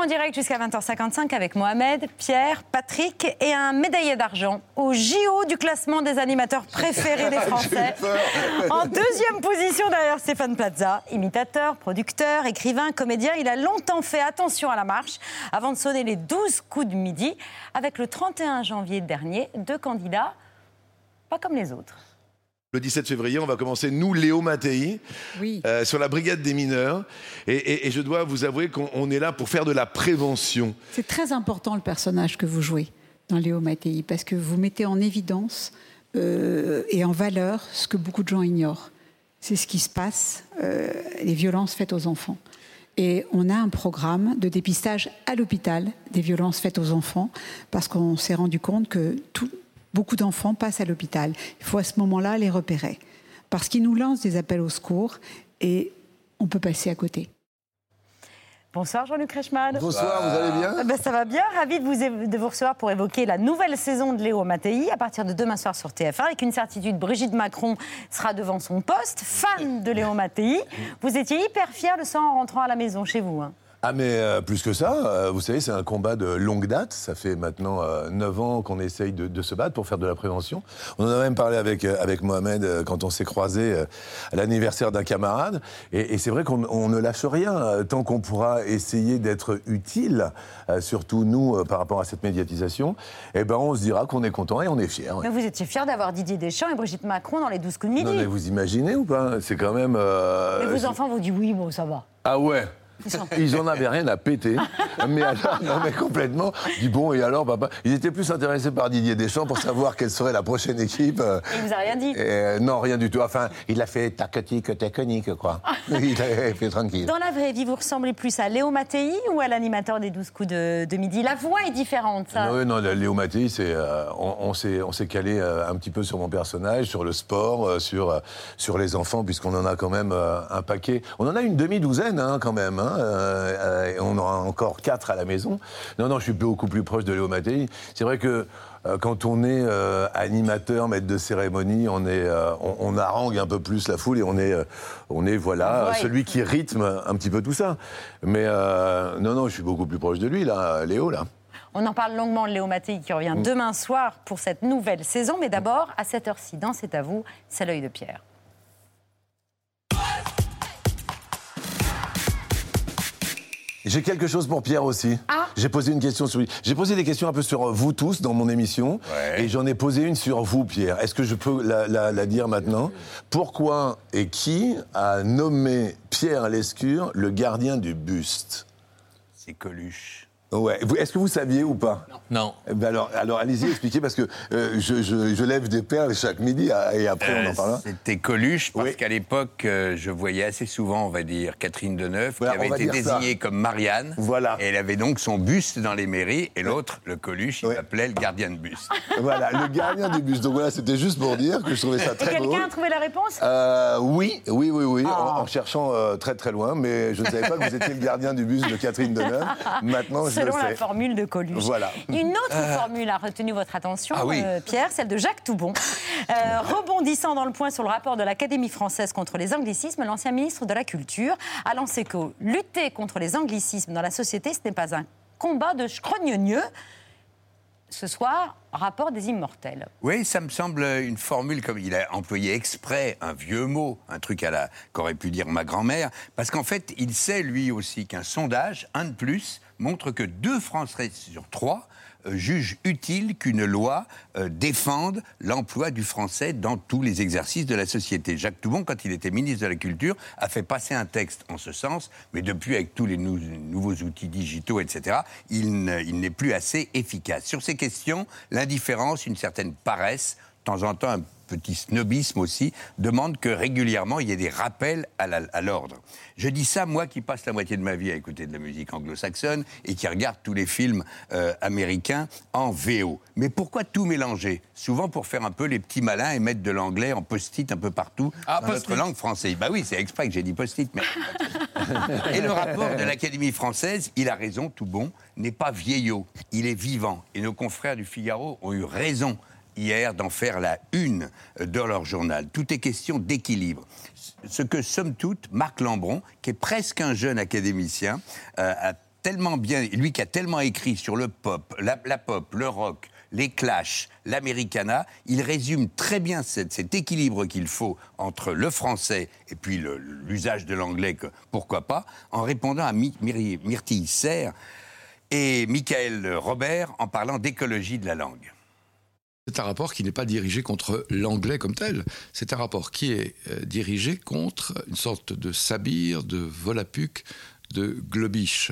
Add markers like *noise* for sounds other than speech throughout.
en direct jusqu'à 20h55 avec Mohamed, Pierre, Patrick et un médaillé d'argent au JO du classement des animateurs préférés des *laughs* Français. *laughs* En deuxième position derrière Stéphane Plaza, imitateur, producteur, écrivain, comédien, il a longtemps fait attention à la marche avant de sonner les 12 coups de midi avec le 31 janvier dernier deux candidats pas comme les autres. Le 17 février, on va commencer, nous, Léo Mattei, Oui. euh, sur la brigade des mineurs. Et, et- et je dois vous avouer qu'on on est là pour faire de la prévention. C'est très important le personnage que vous jouez dans Léo Mattei parce que vous mettez en évidence euh, et en valeur ce que beaucoup de gens ignorent. C'est ce qui se passe, euh, les violences faites aux enfants. Et on a un programme de dépistage à l'hôpital des violences faites aux enfants parce qu'on s'est rendu compte que tout- beaucoup d'enfants passent à l'hôpital. Il faut à ce moment-là les repérer parce qu'ils nous lancent des appels au secours et on peut passer à côté. Bonsoir Jean-Luc Reichmann. Bonsoir, vous allez bien? Ah ben, ça va bien, ravi de vous, de vous recevoir pour évoquer la nouvelle saison de Léo Mattei à partir de demain soir sur TF1. Avec une certitude, Brigitte Macron sera devant son poste, fan de Léo Mattei. Vous étiez hyper fier de ça en rentrant à la maison chez vous. hein. Ah mais euh, plus que ça, euh, vous savez, c'est un combat de longue date. Ça fait maintenant euh, 9 ans qu'on essaye de, de se battre pour faire de la prévention. On en a même parlé avec, euh, avec Mohamed quand on s'est croisé à l'anniversaire d'un camarade. Et, et c'est vrai qu'on on ne lâche rien tant qu'on pourra essayer d'être utile, surtout nous, par rapport à cette médiatisation. Eh ben, on se dira qu'on est content et on est fier. Mais vous étiez fier d'avoir Didier Deschamps et Brigitte Macron dans les 12 coups de midi. Non mais vous imaginez ou pas? C'est quand même. Mais vos enfants vous disent oui, bon, ça va. Ah ouais? Ils en avaient rien à péter, mais alors, non mais complètement. Dis bon et alors papa, ils étaient plus intéressés par Didier Deschamps pour savoir quelle serait la prochaine équipe. euh, Il vous a rien dit? et, euh, non, rien du tout. Enfin, il a fait tacotique, taconique, quoi. *laughs* il a fait tranquille. Dans la vraie vie, vous ressemblez plus à Léo Mattei ou à l'animateur des 12 coups de, de midi? La voix est différente, ça. Non, non, Léo Mattei, c'est, euh, on, on s'est, on s'est calé euh, un petit peu sur mon personnage, sur le sport, euh, sur, sur les enfants, puisqu'on en a quand même un paquet. On en a une demi-douzaine, hein, quand même. Hein, euh, euh, et on aura encore quatre à la maison. Non, non, je suis beaucoup plus proche de Léo Mattei. C'est vrai que euh, quand on est euh, animateur, maître de cérémonie, on est, euh, on, on harangue un peu plus la foule et on est, euh, on est voilà, Ouais. celui qui rythme un petit peu tout ça. Mais euh, non, non, je suis beaucoup plus proche de lui là, Léo là. On en parle longuement de Léo Mattei qui revient Mm. demain soir pour cette nouvelle saison. Mais d'abord, à cette heure-ci, dans C'est à vous, c'est l'œil de Pierre. J'ai quelque chose pour Pierre aussi. Ah. J'ai posé une question sur lui. J'ai posé des questions un peu sur vous tous dans mon émission. Ouais. Et j'en ai posé une sur vous, Pierre. Est-ce que je peux la, la- la dire maintenant? Pourquoi et qui a nommé Pierre Lescure le gardien du buste? C'est Coluche. Ouais. Est-ce que vous saviez ou pas? Non. Eh ben alors, alors allez-y, expliquez, parce que euh, je, je- je lève des perles chaque midi ah, et après on en Euh, parlera. C'était Coluche, parce Oui. qu'à l'époque, euh, je voyais assez souvent, on va dire, Catherine Deneuve, Voilà, qui avait va été ça. désignée comme Marianne. Voilà. Et elle avait donc son buste dans les mairies, et l'autre, le Coluche, il Oui. l'appelait le gardien de buste. Voilà, le gardien du buste. Donc voilà, c'était juste pour dire que je trouvais ça Et très drôle. quelqu'un a trouvé la réponse? Euh, oui, oui, oui, oui, Ah. en, en cherchant euh, très très loin, mais je ne savais pas que vous étiez le gardien du bus de Catherine Deneuve. Maintenant, je Selon la formule de Coluche. Voilà. Une autre formule a retenu votre attention, Ah oui. euh, Pierre, celle de Jacques Toubon. Euh, *laughs* rebondissant dans le point sur le rapport de l'Académie française contre les anglicismes, l'ancien ministre de la Culture a lancé que lutter contre les anglicismes dans la société, ce n'est pas un combat de scrogneux. Ce soir, rapport des immortels. Oui, ça me semble une formule comme il a employé exprès un vieux mot, un truc à la qu'aurait pu dire ma grand-mère, parce qu'en fait, il sait lui aussi qu'un sondage, un de plus, montre que deux Français sur trois euh, jugent utile qu'une loi euh, défende l'emploi du français dans tous les exercices de la société. Jacques Toubon, quand il était ministre de la Culture, a fait passer un texte en ce sens, mais depuis, avec tous les nou- nouveaux outils digitaux, etc., il n'est plus assez efficace. Sur ces questions, l'indifférence, une certaine paresse, de temps en temps un petit snobisme aussi, demande que régulièrement il y ait des rappels à l'ordre. Je dis ça, moi qui passe la moitié de ma vie à écouter de la musique anglo-saxonne et qui regarde tous les films euh, américains en VO. Mais pourquoi tout mélanger? Souvent pour faire un peu les petits malins et mettre de l'anglais en post-it un peu partout ah, dans notre langue française. Bah oui, c'est exprès que j'ai dit post-it. Mais... *laughs* et le rapport de l'Académie française, il a raison, tout bon, n'est pas vieillot, il est vivant. Et nos confrères du Figaro ont eu raison hier d'en faire la une de leur journal. Tout est question d'équilibre. Ce que, somme toute, Marc Lambron, qui est presque un jeune académicien, euh, a tellement bien, lui qui a tellement écrit sur le pop, la, pop, le rock, les clashs, l'americana, il résume très bien cet, équilibre qu'il faut entre le français et puis l'usage de l'anglais, pourquoi pas, en répondant à Myrtille Serre et Michael Robert en parlant d'écologie de la langue. C'est un rapport qui n'est pas dirigé contre l'anglais comme tel, c'est un rapport qui est euh, dirigé contre une sorte de sabir, de volapuc, de globiche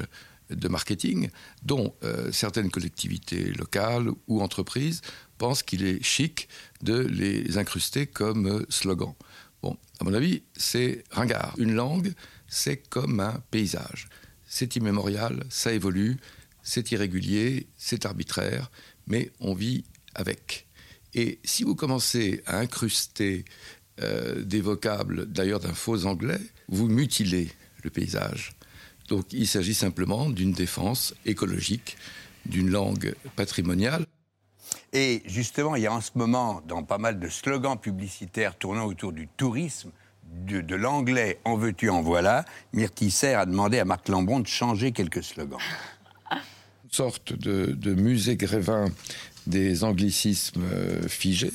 de marketing dont euh, certaines collectivités locales ou entreprises pensent qu'il est chic de les incruster comme euh, slogan. Bon, à mon avis, c'est ringard. Une langue, c'est comme un paysage. C'est immémorial, ça évolue, c'est irrégulier, c'est arbitraire, mais on vit avec. Et si vous commencez à incruster euh, des vocables, d'ailleurs d'un faux anglais, vous mutilez le paysage. Donc il s'agit simplement d'une défense écologique d'une langue patrimoniale. Et justement, il y a en ce moment, dans pas mal de slogans publicitaires tournant autour du tourisme, de, l'anglais en veux-tu, en voilà, Myrtille a demandé à Marc Lambron de changer quelques slogans. Une sorte de, musée grévin des anglicismes euh, figés,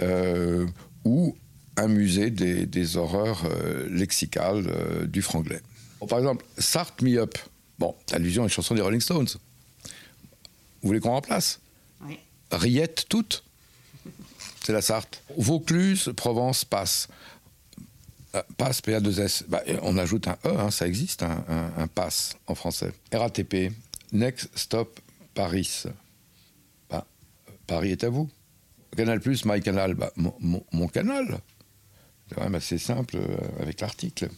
euh, ou un musée des, horreurs euh, lexicales du franglais par exemple, Start Me Up. Bon, allusion à une chanson des Rolling Stones. Vous voulez qu'on remplace Oui. Riette toute. C'est la Sarthe. Vaucluse, Provence, passe. Euh, passe, PA2S. Bah, on ajoute un E, hein, ça existe, un, passe en français. RATP, Next Stop Paris. Paris est à vous. Canal Plus, My Canal, bah, mon, canal. C'est quand même assez simple euh, avec l'article.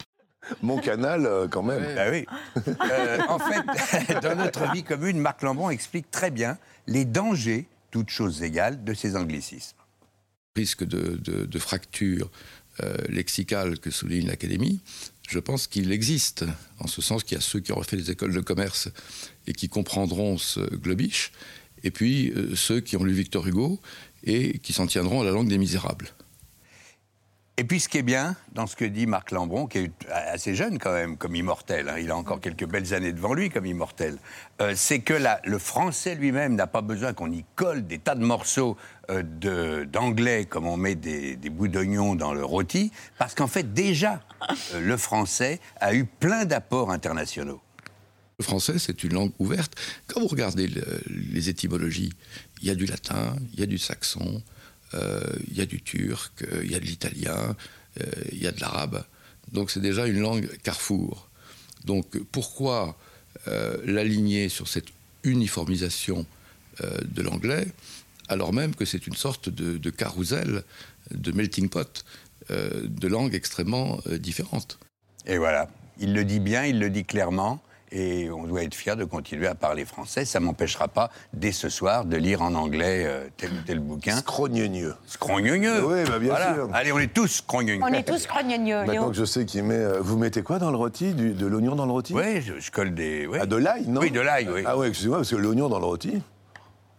Mon canal, euh, quand même. Bah oui. *laughs* Euh, en fait, *laughs* dans notre vie commune, Marc Lambron explique très bien les dangers, toutes choses égales, de ces anglicismes. Risque de, de, fracture euh, lexicale que souligne l'Académie, je pense qu'il existe, en ce sens qu'il y a ceux qui ont fait des écoles de commerce et qui comprendront ce globish, et puis ceux qui ont lu Victor Hugo et qui s'en tiendront à la langue des misérables. Et puis ce qui est bien dans ce que dit Marc Lambron, qui est assez jeune quand même comme immortel, hein, il a encore quelques belles années devant lui comme immortel, euh, c'est que le français lui-même n'a pas besoin qu'on y colle des tas de morceaux euh, d'anglais comme on met des, bouts d'oignon dans le rôti, parce qu'en fait déjà euh, le français a eu plein d'apports internationaux. Le français, c'est une langue ouverte. Quand vous regardez les étymologies, il y a du latin, il y a du saxon, euh, il y a du turc, euh, il y a de l'italien, euh, il y a de l'arabe. Donc c'est déjà une langue carrefour. Donc pourquoi l'aligner sur cette uniformisation de l'anglais alors même que c'est une sorte de, de carrousel, de melting pot de langues extrêmement différentes. Et voilà, il le dit bien, il le dit clairement et on doit être fier de continuer à parler français. Ça m'empêchera pas, dès ce soir, de lire en anglais euh, tel ou tel bouquin. Scrogneux. Scrogneux Oui, bah bien sûr. Allez, on est tous scrogneux. On est tous scrogneux. Maintenant que je sais qu'il met... Euh, vous mettez quoi dans le rôti De l'oignon dans le rôti? Oui, je, colle des... Ah, de l'ail, non? Oui, de l'ail, oui. Ah oui, excusez-moi, parce que l'oignon dans le rôti...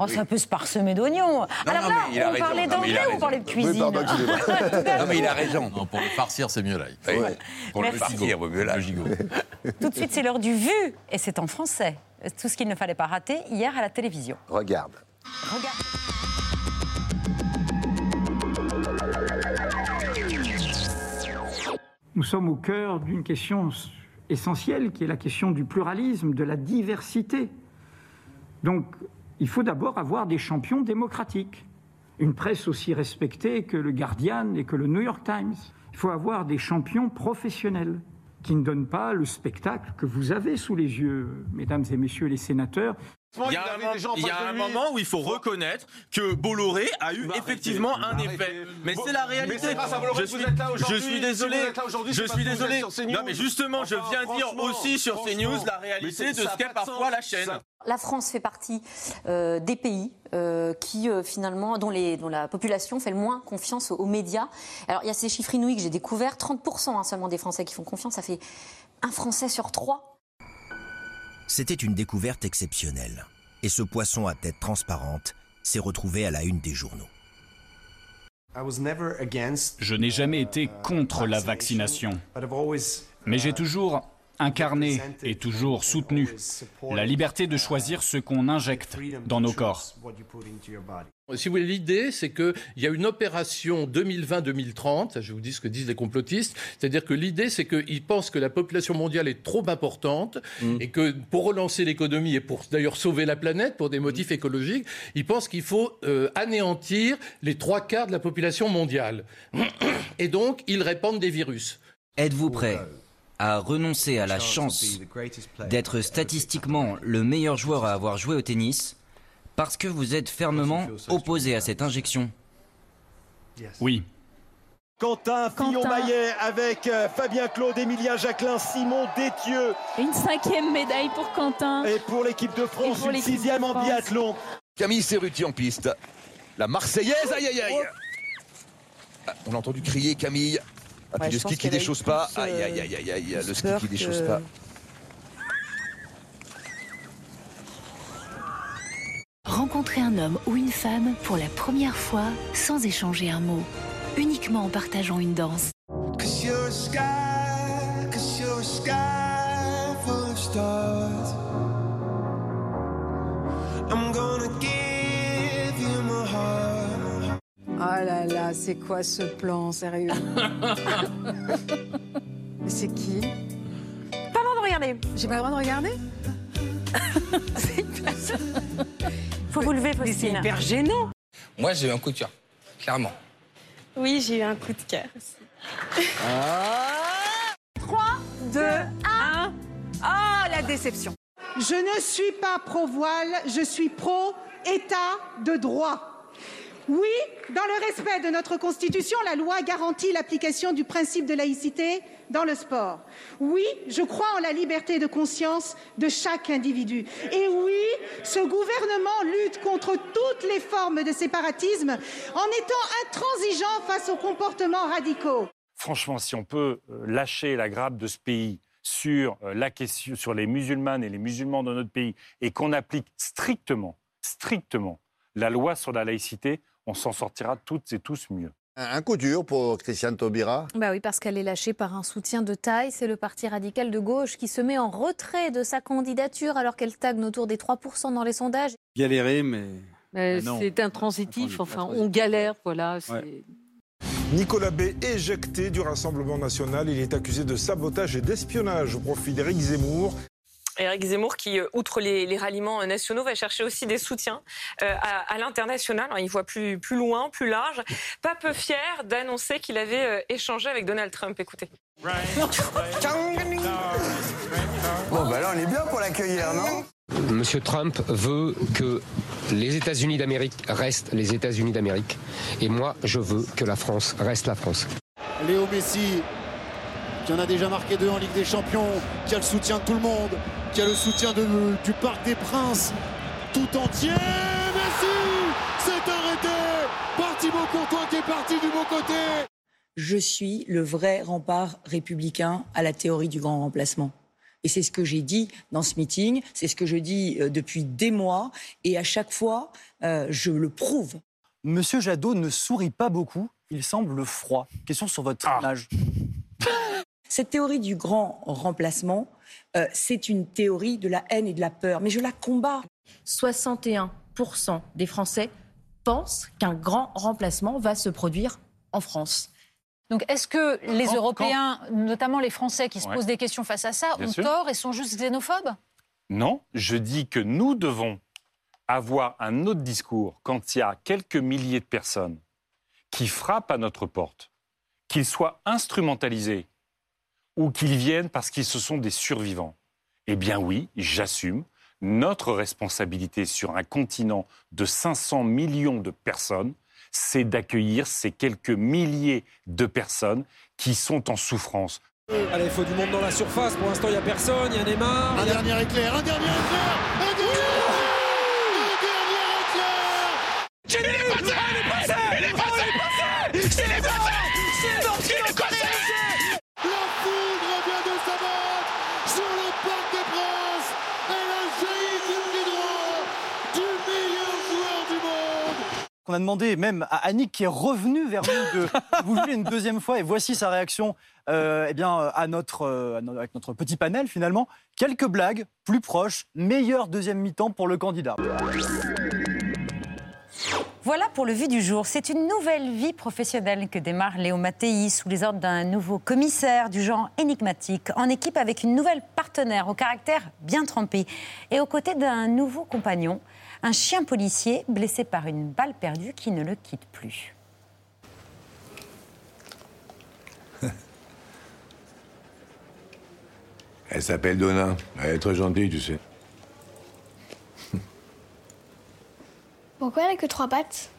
Oh, ça peut se parsemer d'oignons. Alors là, on parlait d'anglais ou on parlait de cuisine Non, mais il a raison. *laughs* pour le farcir, c'est mieux l'ail. Pour le farcir, mieux l'ail. Tout de suite, c'est l'heure du vu, et c'est en français. Tout ce qu'il ne fallait pas rater hier à la télévision. Regarde. Regarde. Nous sommes au cœur d'une question essentielle qui est la question du pluralisme, de la diversité. Donc, il faut d'abord avoir des champions démocratiques. Une presse aussi respectée que le Guardian et que le New York Times. Il faut avoir des champions professionnels qui ne donnent pas le spectacle que vous avez sous les yeux, mesdames et messieurs les sénateurs. Il y a, un, il y a un moment où il faut reconnaître que Bolloré a eu effectivement un effet. Mais c'est la réalité. Je suis, je suis désolé. Je suis désolé. Non, mais justement, je viens dire aussi sur CNews la réalité de ce qu'est parfois la chaîne. La France fait partie euh, des pays euh, qui euh, finalement dont, les, dont la population fait le moins confiance aux, médias. Alors il y a ces chiffres inouïs que j'ai découverts 30% hein, seulement des Français qui font confiance. Ça fait un Français sur trois c'était une découverte exceptionnelle. Et ce poisson à tête transparente s'est retrouvé à la une des journaux. Je n'ai jamais été contre la vaccination, mais j'ai toujours incarné et toujours soutenu la liberté de choisir ce qu'on injecte dans nos corps. Si vous voulez, l'idée, c'est qu'il y a une opération 2020-2030, je vous dis ce que disent les complotistes, c'est-à-dire que l'idée, c'est qu'ils pensent que la population mondiale est trop importante mm. et que pour relancer l'économie et pour d'ailleurs sauver la planète pour des motifs écologiques, ils pensent qu'il faut euh, anéantir les trois quarts de la population mondiale. *clears throat* Et donc, ils répandent des virus. Êtes-vous prêt? À renoncer à la chance d'être statistiquement *laughs* le meilleur joueur à avoir joué au tennis parce que vous êtes fermement opposé à cette injection Oui. Quentin Fillon-Maillet avec euh, Fabien Claude, Emilien Jacquelin, Simon Détieux. Une cinquième médaille pour Quentin. Et pour l'équipe de France, une sixième en biathlon. Camille Serruti en piste. La Marseillaise, aïe aïe aïe. Ah, on a entendu crier Camille. Ah, puis le ski qui déchausse pas. Aïe aïe aïe aïe aïe. Le ski qui déchausse pas. Rencontrer un homme ou une femme pour la première fois sans échanger un mot, uniquement en partageant une danse. Oh là là, c'est quoi ce plan, sérieux *laughs* Mais c'est qui Pas le droit de regarder. J'ai pas le droit de regarder *laughs* Faut vous lever, Faustine. C'est hyper gênant. Moi, j'ai eu un coup de cœur, clairement. Oui, j'ai eu un coup de cœur aussi. 3, 2, 1. Ah, la déception. Je ne suis pas pro-voile, je suis pro-état de droit. Oui, dans le respect de notre Constitution, la loi garantit l'application du principe de laïcité dans le sport. Oui, je crois en la liberté de conscience de chaque individu. Et oui, ce gouvernement lutte contre toutes les formes de séparatisme en étant intransigeant face aux comportements radicaux. Franchement, si on peut euh, lâcher la grappe de ce pays sur euh, sur les musulmanes et les musulmans dans notre pays et qu'on applique strictement, strictement la loi sur la laïcité, on s'en sortira toutes et tous mieux. Un coup dur pour Christiane Taubira. Bah oui, parce qu'elle est lâchée par un soutien de taille. C'est le Parti radical de gauche qui se met en retrait de sa candidature alors qu'elle stagne autour des 3% dans les sondages. Galérer, mais. mais c'est intransitif, enfin, on galère, voilà. Nicolas B. éjecté du Rassemblement national. Il est accusé de sabotage et d'espionnage au profit d'Éric Zemmour. Éric Zemmour qui, euh, outre les, ralliements euh, nationaux, va chercher aussi des soutiens euh, à, l'international. Il voit plus, plus loin, plus large. Pas peu fier d'annoncer qu'il avait échangé avec Donald Trump. Écoutez. Bon, bah là, on est bien pour l'accueillir, non? Monsieur Trump veut que les États-Unis d'Amérique restent les États-Unis d'Amérique. Et moi, je veux que la France reste la France. Léo Messi, qui en a déjà marqué deux en Ligue des Champions, qui a le soutien de tout le monde, qui a le soutien du Parc des Princes tout entier. Messi c'est arrêté par Thibaut Courtois qui est parti du bon côté. Je suis le vrai rempart républicain à la théorie du grand remplacement. Et c'est ce que j'ai dit dans ce meeting, c'est ce que je dis euh, depuis des mois, et à chaque fois, euh, je le prouve. Monsieur Jadot ne sourit pas beaucoup, il semble froid. Question sur votre ah. image. *laughs* Cette théorie du grand remplacement, euh, c'est une théorie de la haine et de la peur, mais je la combats. 61% des Français pensent qu'un grand remplacement va se produire en France. Donc est-ce que les Européens, notamment les Français qui se posent des questions face à ça, ont tort et sont juste xénophobes? Non, je dis que nous devons avoir un autre discours quand il y a quelques milliers de personnes qui frappent à notre porte, qu'ils soient instrumentalisés ou qu'ils viennent parce qu'ils se sont des survivants. Eh bien oui, j'assume Notre responsabilité sur un continent de 500 millions de personnes, c'est d'accueillir ces quelques milliers de personnes qui sont en souffrance. Allez, il faut du monde dans la surface. Pour l'instant, il n'y a personne. Il y a Neymar. Un dernier éclair, un dernier éclair, un dernier Il est passé Il qu'on a demandé même à Annick qui est revenue vers nous de *laughs* vous jouer une deuxième fois et voici sa réaction euh, eh bien, à notre, euh, avec notre petit panel finalement. Quelques blagues plus proches, meilleure deuxième mi-temps pour le candidat. Voilà pour le vu du jour. C'est une nouvelle vie professionnelle que démarre Léo Mattei sous les ordres d'un nouveau commissaire du genre énigmatique, en équipe avec une nouvelle partenaire au caractère bien trempé et aux côtés d'un nouveau compagnon, un chien policier blessé par une balle perdue qui ne le quitte plus. *laughs* Elle s'appelle Donna. Elle est très gentille, tu sais. *laughs* Pourquoi elle a que trois pattes?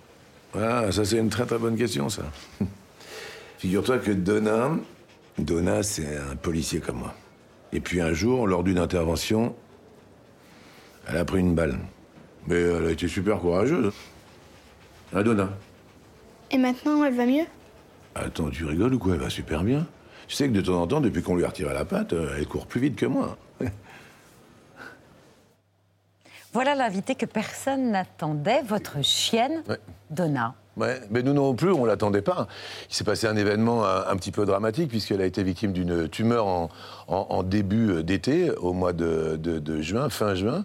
Ah, ça c'est une très très bonne question, ça. *laughs* Figure-toi que Donna, Donna, c'est un policier comme moi. Et puis un jour, lors d'une intervention, elle a pris une balle. Mais elle a été super courageuse. Ah, Donna Et maintenant, elle va mieux? Attends, tu rigoles ou quoi? Elle va super bien. Tu sais que de temps en temps, depuis qu'on lui a retiré la patte, euh, elle court plus vite que moi. *laughs* Voilà l'invité que personne n'attendait, votre chienne, Ouais. Donna. Ouais, mais nous non plus, on l'attendait pas. Il s'est passé un événement un, un petit peu dramatique puisqu'elle a été victime d'une tumeur en, en- en début d'été, au mois de, de- de juin, fin juin.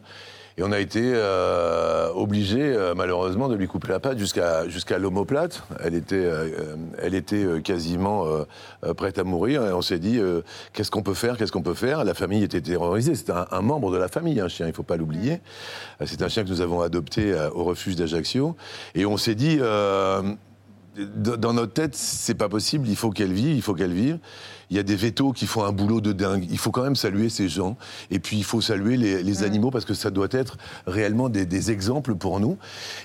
Et on a été euh, obligé, euh, malheureusement, de lui couper la patte jusqu'à jusqu'à l'omoplate. Elle était, euh, elle était euh, quasiment prête à mourir. Et on s'est dit, euh, qu'est-ce qu'on peut faire Qu'est-ce qu'on peut faire? La famille était terrorisée. C'était un, un membre de la famille, un chien. Il faut pas l'oublier. C'est un chien que nous avons adopté au refuge d'Ajaccio. Et on s'est dit. Dans notre tête, c'est pas possible, il faut qu'elle vive, il faut qu'elle vive. Il y a des vétos qui font un boulot de dingue. Il faut quand même saluer ces gens. Et puis, il faut saluer les, les animaux parce que ça doit être réellement des, des exemples pour nous.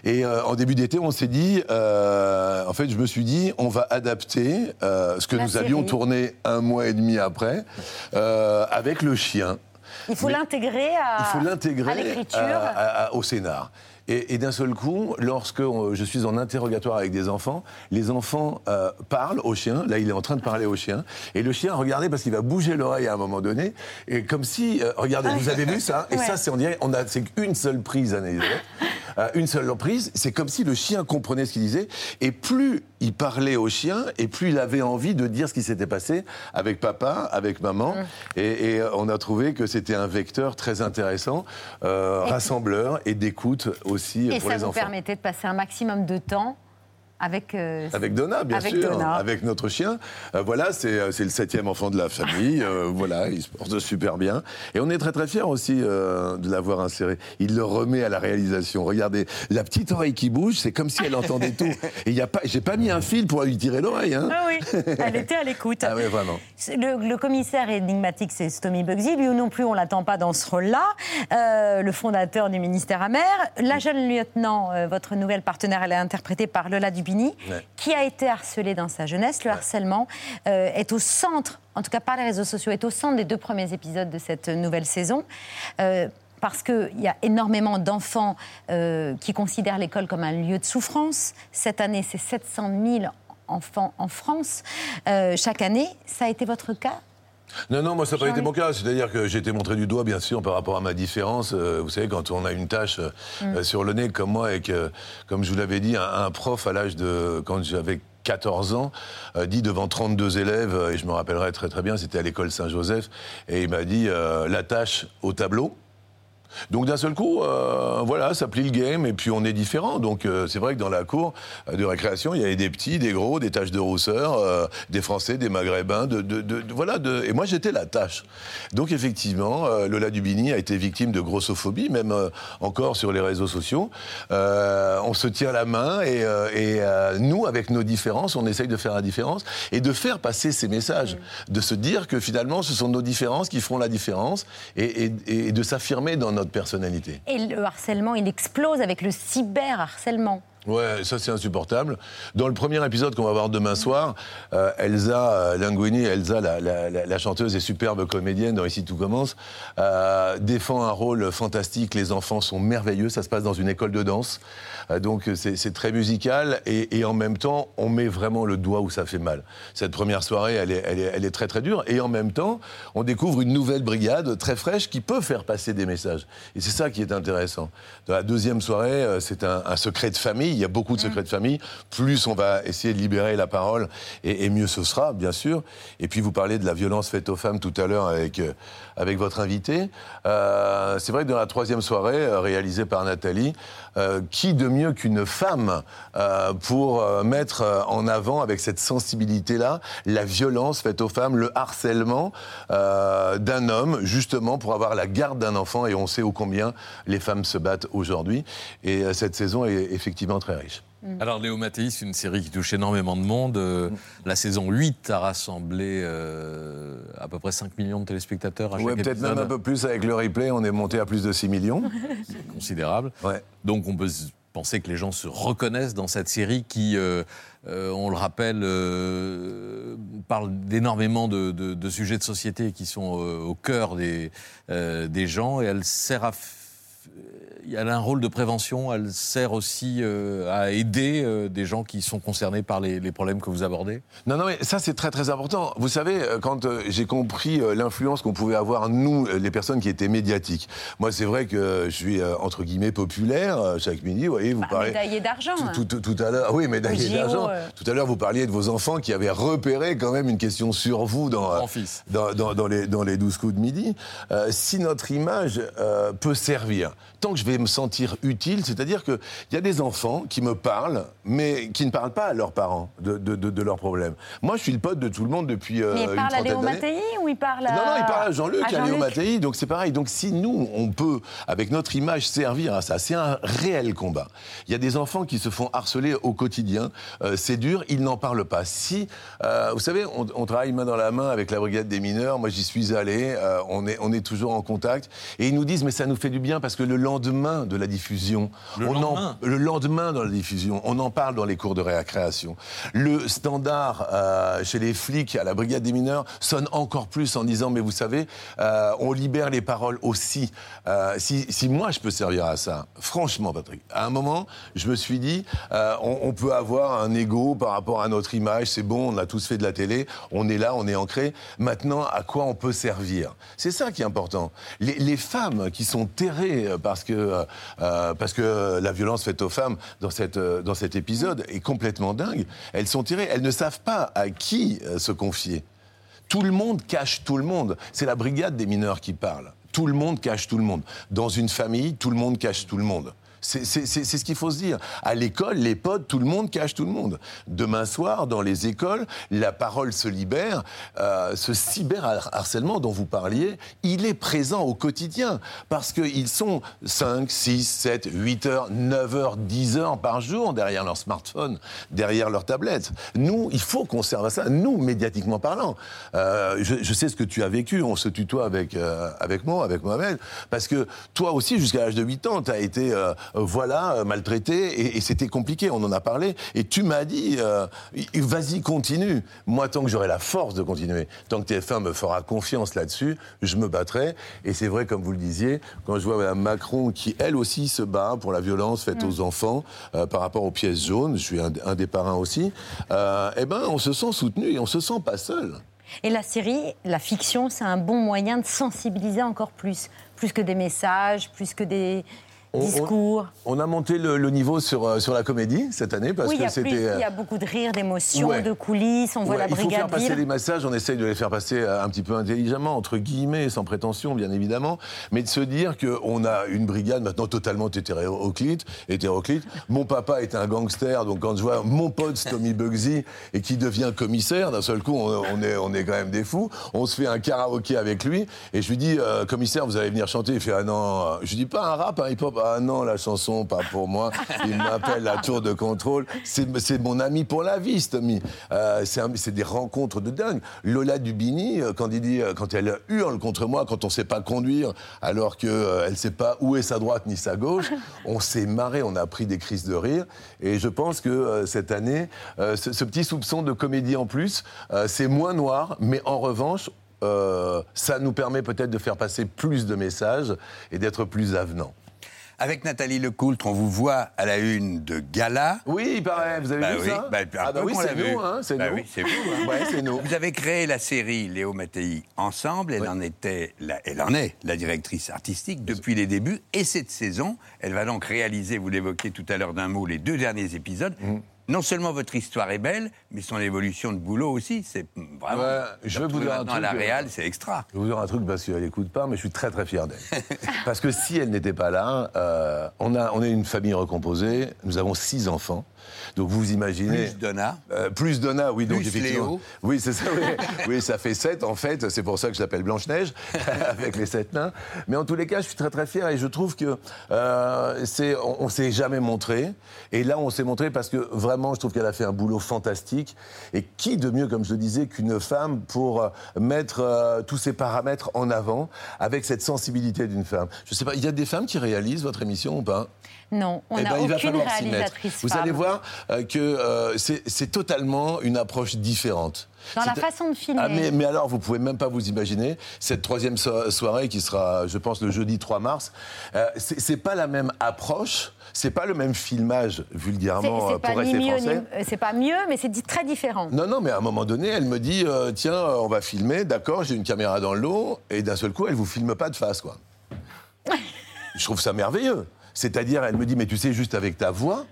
Et euh, en début d'été, on s'est dit, euh, en fait, je me suis dit, on va adapter euh, ce que La nous avions tourné un mois et demi après avec le chien. Il faut l'intégrer à, l'écriture. au scénar. Et, et d'un seul coup, lorsque euh, je suis en interrogatoire avec des enfants, les enfants euh, parlent au chien. Là, il est en train de parler au chien. Et le chien, regardez, parce qu'il va bouger l'oreille à un moment donné. Et comme si, euh, regardez, vous avez vu ça? Et Ouais. ça, c'est on dirait, on a, c'est une seule prise, Anaïs. Euh, une seule prise. C'est comme si le chien comprenait ce qu'il disait. Et plus il parlait au chien, et plus il avait envie de dire ce qui s'était passé avec papa, avec maman. Et, et, euh, on a trouvé que c'était un vecteur très intéressant, euh, rassembleur et d'écoute aussi Et pour ça les vous enfants. permettait de passer un maximum de temps avec... euh, Avec Donna, bien avec sûr, Donna. avec notre chien. Euh, voilà, c'est euh, c'est le septième enfant de la famille. euh, voilà, il se porte super bien. Et on est très très fiers aussi euh, de l'avoir inséré. Il le remet à la réalisation. Regardez, la petite oreille qui bouge, c'est comme si elle entendait tout. Et il y a pas, j'ai pas mis un fil pour lui tirer l'oreille. Hein. Ah oui, elle était à l'écoute. Ah oui, vraiment. Le, le commissaire énigmatique, c'est Stomy Bugsy. Lui non plus, on l'attend pas dans ce rôle-là. Euh, le fondateur du ministère amer. La jeune lieutenant, euh, votre nouvelle partenaire, elle est interprétée par Lola Dubini, Ouais. qui a été harcelée dans sa jeunesse. Le harcèlement euh, est au centre, en tout cas par les réseaux sociaux, est au centre des deux premiers épisodes de cette nouvelle saison. Parce qu'il y a énormément d'enfants euh, qui considèrent l'école comme un lieu de souffrance. Cette année, c'est 700 000 enfants en France euh, chaque année. Ça a été votre cas? Non, non, moi ça n'a pas été mon cas. C'est-à-dire que j'ai été montré du doigt, bien sûr, par rapport à ma différence. Euh, vous savez, quand on a une tâche euh, Mm. sur le nez comme moi et que, comme je vous l'avais dit, un, un prof à l'âge de quand j'avais 14 ans, dit devant 32 élèves, et je me rappellerai très très bien, c'était à l'école Saint-Joseph, et il m'a dit la tâche au tableau. Donc d'un seul coup, euh, voilà, ça plie le game et puis on est différent. Donc euh, c'est vrai que dans la cour de récréation, il y avait des petits, des gros, des taches de rousseur, euh, des Français, des Maghrébins, de, de- de- de- voilà. De, et moi j'étais la tâche. Donc effectivement, Lola Dubini a été victime de grossophobie, même encore sur les réseaux sociaux. On se tient la main et, et, nous, avec nos différences, on essaye de faire la différence et de faire passer ces messages, de se dire que finalement ce sont nos différences qui feront la différence et, et- et de s'affirmer dans notre Et le harcèlement, il explose avec le cyberharcèlement. Ouais, ça c'est insupportable. Dans le premier épisode qu'on va voir demain soir, euh, Elsa euh, Linguini, Elsa, la, chanteuse et superbe comédienne dans Ici tout commence, euh, défend un rôle fantastique. Les enfants sont merveilleux. Ça se passe dans une école de danse, donc c'est très musical et, en même temps, on met vraiment le doigt où ça fait mal. Cette première soirée, elle est, très très dure et en même temps, on découvre une nouvelle brigade très fraîche qui peut faire passer des messages. Et c'est ça qui est intéressant. Dans la deuxième soirée, c'est un secret de famille. Il y a beaucoup de secrets de famille. Plus on va essayer de libérer la parole, et, et mieux ce sera, bien sûr. Et puis vous parlez de la violence faite aux femmes tout à l'heure avec, euh, avec votre invité. Euh, c'est vrai que dans la troisième soirée, euh, réalisée par Nathalie, euh, qui de mieux qu'une femme euh, pour mettre en avant avec cette sensibilité-là la violence faite aux femmes, le harcèlement d'un homme, justement pour avoir la garde d'un enfant? Et on sait ô combien les femmes se battent aujourd'hui. Et cette saison est effectivement très riche. Alors Léo Mattei, c'est une série qui touche énormément de monde. Euh, La saison 8 a rassemblé euh, à peu près 5 millions de téléspectateurs à Ouais, peut-être même un peu plus avec le replay, on est monté à plus de 6 millions. *laughs* considérable. Donc on peut penser que les gens se reconnaissent dans cette série qui, euh, euh, on le rappelle, euh, parle d'énormément de, de- de sujets de société qui sont au cœur des, des gens et elle sert à... Elle a un rôle de prévention, elle sert aussi euh, à aider euh, des gens qui sont concernés par les, les problèmes que vous abordez. Non, non, mais ça c'est très très important. Vous savez, euh, quand euh, j'ai compris euh, l'influence qu'on pouvait avoir, nous, les personnes qui étaient médiatiques. Moi, c'est vrai que je suis, euh, entre guillemets, populaire euh, chaque midi. Vous voyez, vous Bah, parlez. médaillé d'argent. hein. Tout, tout- tout à l'heure, oui, médaillé d'argent. euh. Tout à l'heure, vous parliez de vos enfants qui avaient repéré quand même une question sur vous dans, euh, dans, dans- dans les, dans les 12 coups de midi. Euh, si notre image euh, peut servir, tant que je vais me sentir utile, c'est-à-dire qu'il y a des enfants qui me parlent, mais qui ne parlent pas à leurs parents de, de- de- de leurs problèmes. Moi, je suis le pote de tout le monde depuis euh, Mais il une parle à Léo. Mattei ou il parle à. Non, non, il parle à Jean-Luc, à à Léo Mattei, donc c'est pareil. Donc si nous, on peut, avec notre image, servir à ça, c'est un réel combat. Il y a des enfants qui se font harceler au quotidien, euh, c'est dur, ils n'en parlent pas. Si, euh, vous savez, on, on travaille main dans la main avec la brigade des mineurs, moi j'y suis allé, euh, on, est, on est toujours en contact, et ils nous disent, mais ça nous fait du bien parce que le lendemain de la diffusion, Le on en- lendemain? le lendemain dans la diffusion, on en parle dans les cours de récréation. Le standard euh, chez les flics à la brigade des mineurs sonne encore plus en disant mais vous savez, euh, on libère les paroles aussi. Euh, si, si moi je peux servir à ça, franchement Patrick, à un moment je me suis dit on, on peut avoir un ego par rapport à notre image, c'est bon, on a tous fait de la télé, on est là, on est ancré. Maintenant, à quoi on peut servir? C'est ça qui est important. Les, les femmes qui sont terrées euh, parce que euh, euh, parce que la violence faite aux femmes dans cette euh, dans cet épisode est complètement dingue. Elles sont tirées, elles ne savent pas à qui se confier. Tout le monde cache tout le monde. C'est la brigade des mineurs qui parle. Tout le monde cache tout le monde. Dans une famille, tout le monde cache tout le monde. C'est ce qu'il faut se dire. À l'école, les potes, tout le monde cache tout le monde. Demain soir, dans les écoles, la parole se libère. Euh, ce cyberharcèlement dont vous parliez, il est présent au quotidien. Parce qu'ils sont 5, 6, 7, 8 heures, 9 heures, 10 heures par jour derrière leur smartphone, derrière leur tablette. Nous, il faut qu'on serve à ça. Nous, médiatiquement parlant. Euh, je, je sais ce que tu as vécu. On se tutoie avec, euh, avec moi, avec Mohamed. Parce que toi aussi, jusqu'à l'âge de 8 ans, tu as été, euh, voilà, euh, maltraité. Et, et c'était compliqué. On en a parlé. Et tu m'as dit, euh, vas-y, continue. Moi, tant que j'aurai la force de continuer, tant que TF1 me fera confiance là-dessus, je me battrai. Et c'est vrai, comme vous le disiez, quand je vois Mme Macron qui, elle aussi, se bat pour la violence faite aux enfants euh, par rapport aux pièces jaunes, je suis un, un des parrains aussi, euh, eh ben, on se sent soutenu et on se sent pas seul. Et la série, la fiction, c'est un bon moyen de sensibiliser encore plus. Plus que des messages, plus que des On- on- discours. On, a monté le, le niveau sur, euh, sur la comédie cette année parce oui, que c'était. euh, il y a beaucoup de rires, d'émotions, Ouais. de coulisses. On voit la il faut faire brigade passer ville. les messages, on essaye de les faire passer euh, un petit peu intelligemment, entre guillemets, sans prétention, bien évidemment, mais de se dire qu'on a une brigade maintenant totalement hétéroclite. hétéroclite. Mon papa est un gangster, donc quand je vois mon pote Tommy Bugsy et qui devient commissaire, d'un seul coup, on, on est, on est quand même des fous. On se fait un karaoké avec lui et je lui dis, euh, commissaire, vous allez venir chanter. Il fait, ah non, je lui dis pas un rap, un hip-hop, Ah non, la chanson, pas pour moi. Il m'appelle la tour de contrôle. C'est mon ami pour la vie, ce Tommy. Euh, c'est des rencontres de dingue. Lola Dubini, euh, quand, il dit, euh, quand elle hurle contre moi, quand on ne sait pas conduire, alors qu'elle ne sait pas où est sa droite ni sa gauche, on s'est marré, on a pris des crises de rire. Et je pense que cette année, ce, petit soupçon de comédie en plus, c'est moins noir, mais en revanche, ça nous permet peut-être de faire passer plus de messages et d'être plus avenants. Avec Nathalie Lecoultre, on vous voit à la une de Gala. Oui, il paraît. Vous avez Bah vu oui, ça? bah, Ah bah peu oui, qu'on c'est vu. nous, hein, c'est Bah nous. oui, c'est vous. hein. *laughs* Ouais, c'est nous. Vous avez créé la série Léo Mattei ensemble. Elle en était, la- elle en est la directrice artistique depuis les débuts. Et cette saison, elle va donc réaliser, vous l'évoquiez tout à l'heure d'un mot, les deux derniers épisodes. Mhm. Non seulement votre histoire est belle, mais son évolution de boulot aussi, c'est vraiment. Ouais, je veux vous dire un à truc. la euh, réal, c'est extra. Je vais vous dire un truc parce qu'elle n'écoute pas, mais je suis très très fier d'elle. *laughs* parce que si elle n'était pas là, euh, on, a, on est une famille recomposée, nous avons six enfants. Donc vous imaginez. Plus Donna. Euh, plus Donna, oui. donc Plus effectivement. Léo. Oui, c'est ça. Oui. *laughs* oui, ça fait sept en fait. C'est pour ça que je l'appelle Blanche Neige *laughs* avec les sept nains. Mais en tous les cas, je suis très très fier et je trouve que euh, c'est, on, on s'est jamais montré. Et là, on s'est montré parce que vraiment, je trouve qu'elle a fait un boulot fantastique. Et qui de mieux, comme je le disais, qu'une femme pour euh, mettre euh, tous ces paramètres en avant avec cette sensibilité d'une femme? Je sais pas, il y a des femmes qui réalisent votre émission ou pas? Non, on eh n'a ben, il va aucune falloir s'y mettre. réalisatrice Vous allez voir euh, que euh, c'est totalement une approche différente. Dans la façon de filmer. Ah, mais, mais alors, vous pouvez même pas vous imaginer cette troisième so- soirée qui sera, je pense, le jeudi 3 mars. Euh, c'est pas la même approche, c'est pas le même filmage vulgairement c'est euh, pas pour ni rester français. c'est pas mieux, mais c'est très différent. Non, non, mais à un moment donné, elle me dit euh, Tiens, on va filmer, d'accord, j'ai une caméra dans le lot, et d'un seul coup, elle vous filme pas de face, quoi. *laughs* je trouve ça merveilleux. C'est-à-dire, elle me dit Mais tu sais, juste avec ta voix,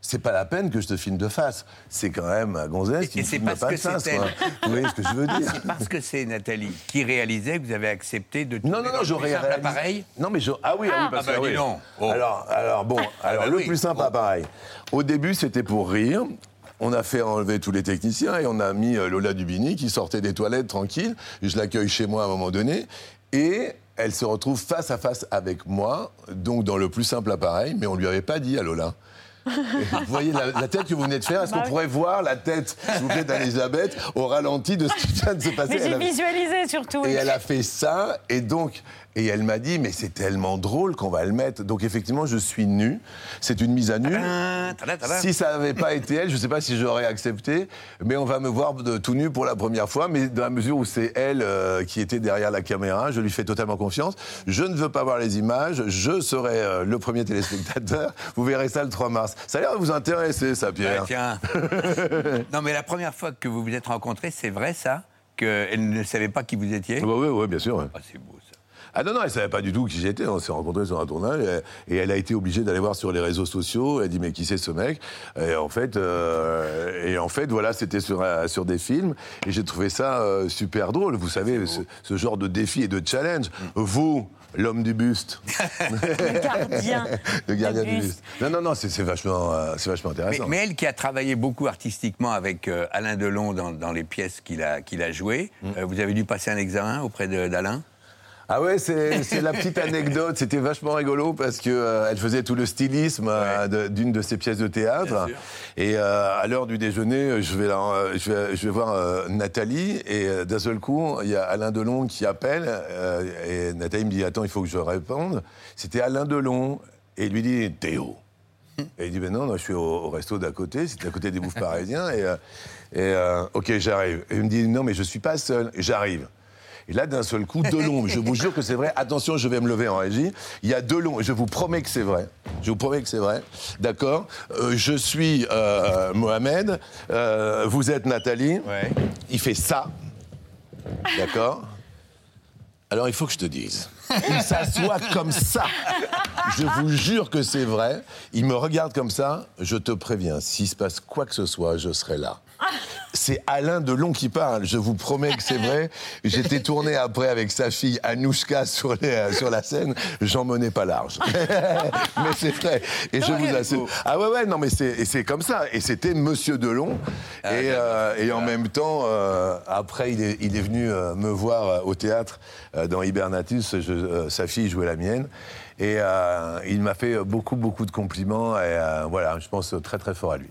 c'est pas la peine que je te filme de face. C'est quand même à Gonzès qui ne filme parce pas que de face, elle. Vous voyez ce que je veux dire *laughs* C'est parce que c'est Nathalie qui réalisait que vous avez accepté de Non, non, non, j'aurais réalisé- pareil. Non, mais je... ah oui, ah oui, parce Ah bah que oui. donc. Oh. Alors, alors bon, alors bah le oui. plus simple appareil. Au début, c'était pour rire. On a fait enlever tous les techniciens et on a mis euh, Lola Dubini qui sortait des toilettes tranquille. Je l'accueille chez moi à un moment donné et elle se retrouve face à face avec moi, donc dans le plus simple appareil, mais on lui avait pas dit à Lola. *laughs* Vous voyez la, la tête que vous venez de faire Est-ce Bah qu'on oui. pourrait voir la tête, s'il vous plaît, d'Elisabeth au ralenti de ce qui vient de se passer? Mais j'ai visualisé surtout. et elle a fait ça, et donc, et elle m'a dit, mais c'est tellement drôle qu'on va le mettre. Donc effectivement, je suis nu. C'est une mise à nu. Si ça n'avait pas été elle, je ne sais pas si j'aurais accepté, mais on va me voir de tout nu pour la première fois. Mais dans la mesure où c'est elle euh, qui était derrière la caméra, je lui fais totalement confiance. Je ne veux pas voir les images. Je serai euh, le premier téléspectateur. Vous verrez ça le 3 mars. Ça a l'air de vous intéresser, ça, Pierre. Ouais, tiens. *laughs* non, mais la première fois que vous vous êtes rencontrés, c'est vrai ça? Qu'elle ne savait pas qui vous étiez? Oui, oui, bien sûr. ouais. Ah, c'est beau. Ah non, non, elle savait pas du tout qui j'étais. On s'est rencontrés sur un tournage et, et elle a été obligée d'aller voir sur les réseaux sociaux. Elle dit mais qui c'est ce mec? Et en fait, euh, et en fait, voilà, c'était sur euh, sur des films et j'ai trouvé ça euh, super drôle. Vous savez, ce, ce genre de défi et de challenge. Vous, l'homme du buste, *laughs* Le gardien. le gardien du du buste. Non, non, non, c'est vachement, euh, c'est vachement intéressant. mais elle qui a travaillé beaucoup artistiquement avec euh, Alain Delon dans, dans les pièces qu'il a, qu'il a jouées, euh, vous avez dû passer un examen auprès d'Alain? Ah ouais, c'est c'est la petite anecdote. C'était vachement rigolo parce que euh, elle faisait tout le stylisme euh, d'une de ses pièces de théâtre. Et euh, à l'heure du déjeuner, je vais, la- euh, je vais, je vais voir euh, Nathalie et euh, d'un seul coup, il y a Alain Delon qui appelle euh, et Nathalie me dit attends, il faut que je réponde. C'était Alain Delon et il lui dit Théo. Et il dit, ben non, non, je suis au, au resto d'à côté, c'était à côté des bouffes parisiens. Et, et euh, ok, j'arrive. Et il me dit, non, mais je suis pas seul. J'arrive. Et là, d'un seul coup, Delon, je vous jure que c'est vrai, attention, je vais me lever en régie, il y a Delon, et je vous promets que c'est vrai, je vous promets que c'est vrai, d'accord Euh, Je suis euh, Mohamed, euh, vous êtes Nathalie, il fait ça, d'accord alors il faut que je te dise, il s'assoit comme ça. Je vous jure que c'est vrai. Il me regarde comme ça. Je te préviens, s'il se passe quoi que ce soit, je serai là. C'est Alain Delon qui parle. Je vous promets que c'est vrai. J'étais tourné après avec sa fille Anouchka sur, les- euh, sur la scène. J'en menais pas large. *laughs* mais c'est vrai. Et je vous assure. Ah ouais, ouais, non, mais c'est comme ça. Et c'était Monsieur Delon. et, euh, et en même temps, euh, après, il est, il est venu euh, me voir au théâtre dans Hibernatus. Je, sa fille jouait la mienne. Et il m'a fait beaucoup, beaucoup de compliments. Et voilà, je pense très, très fort à lui.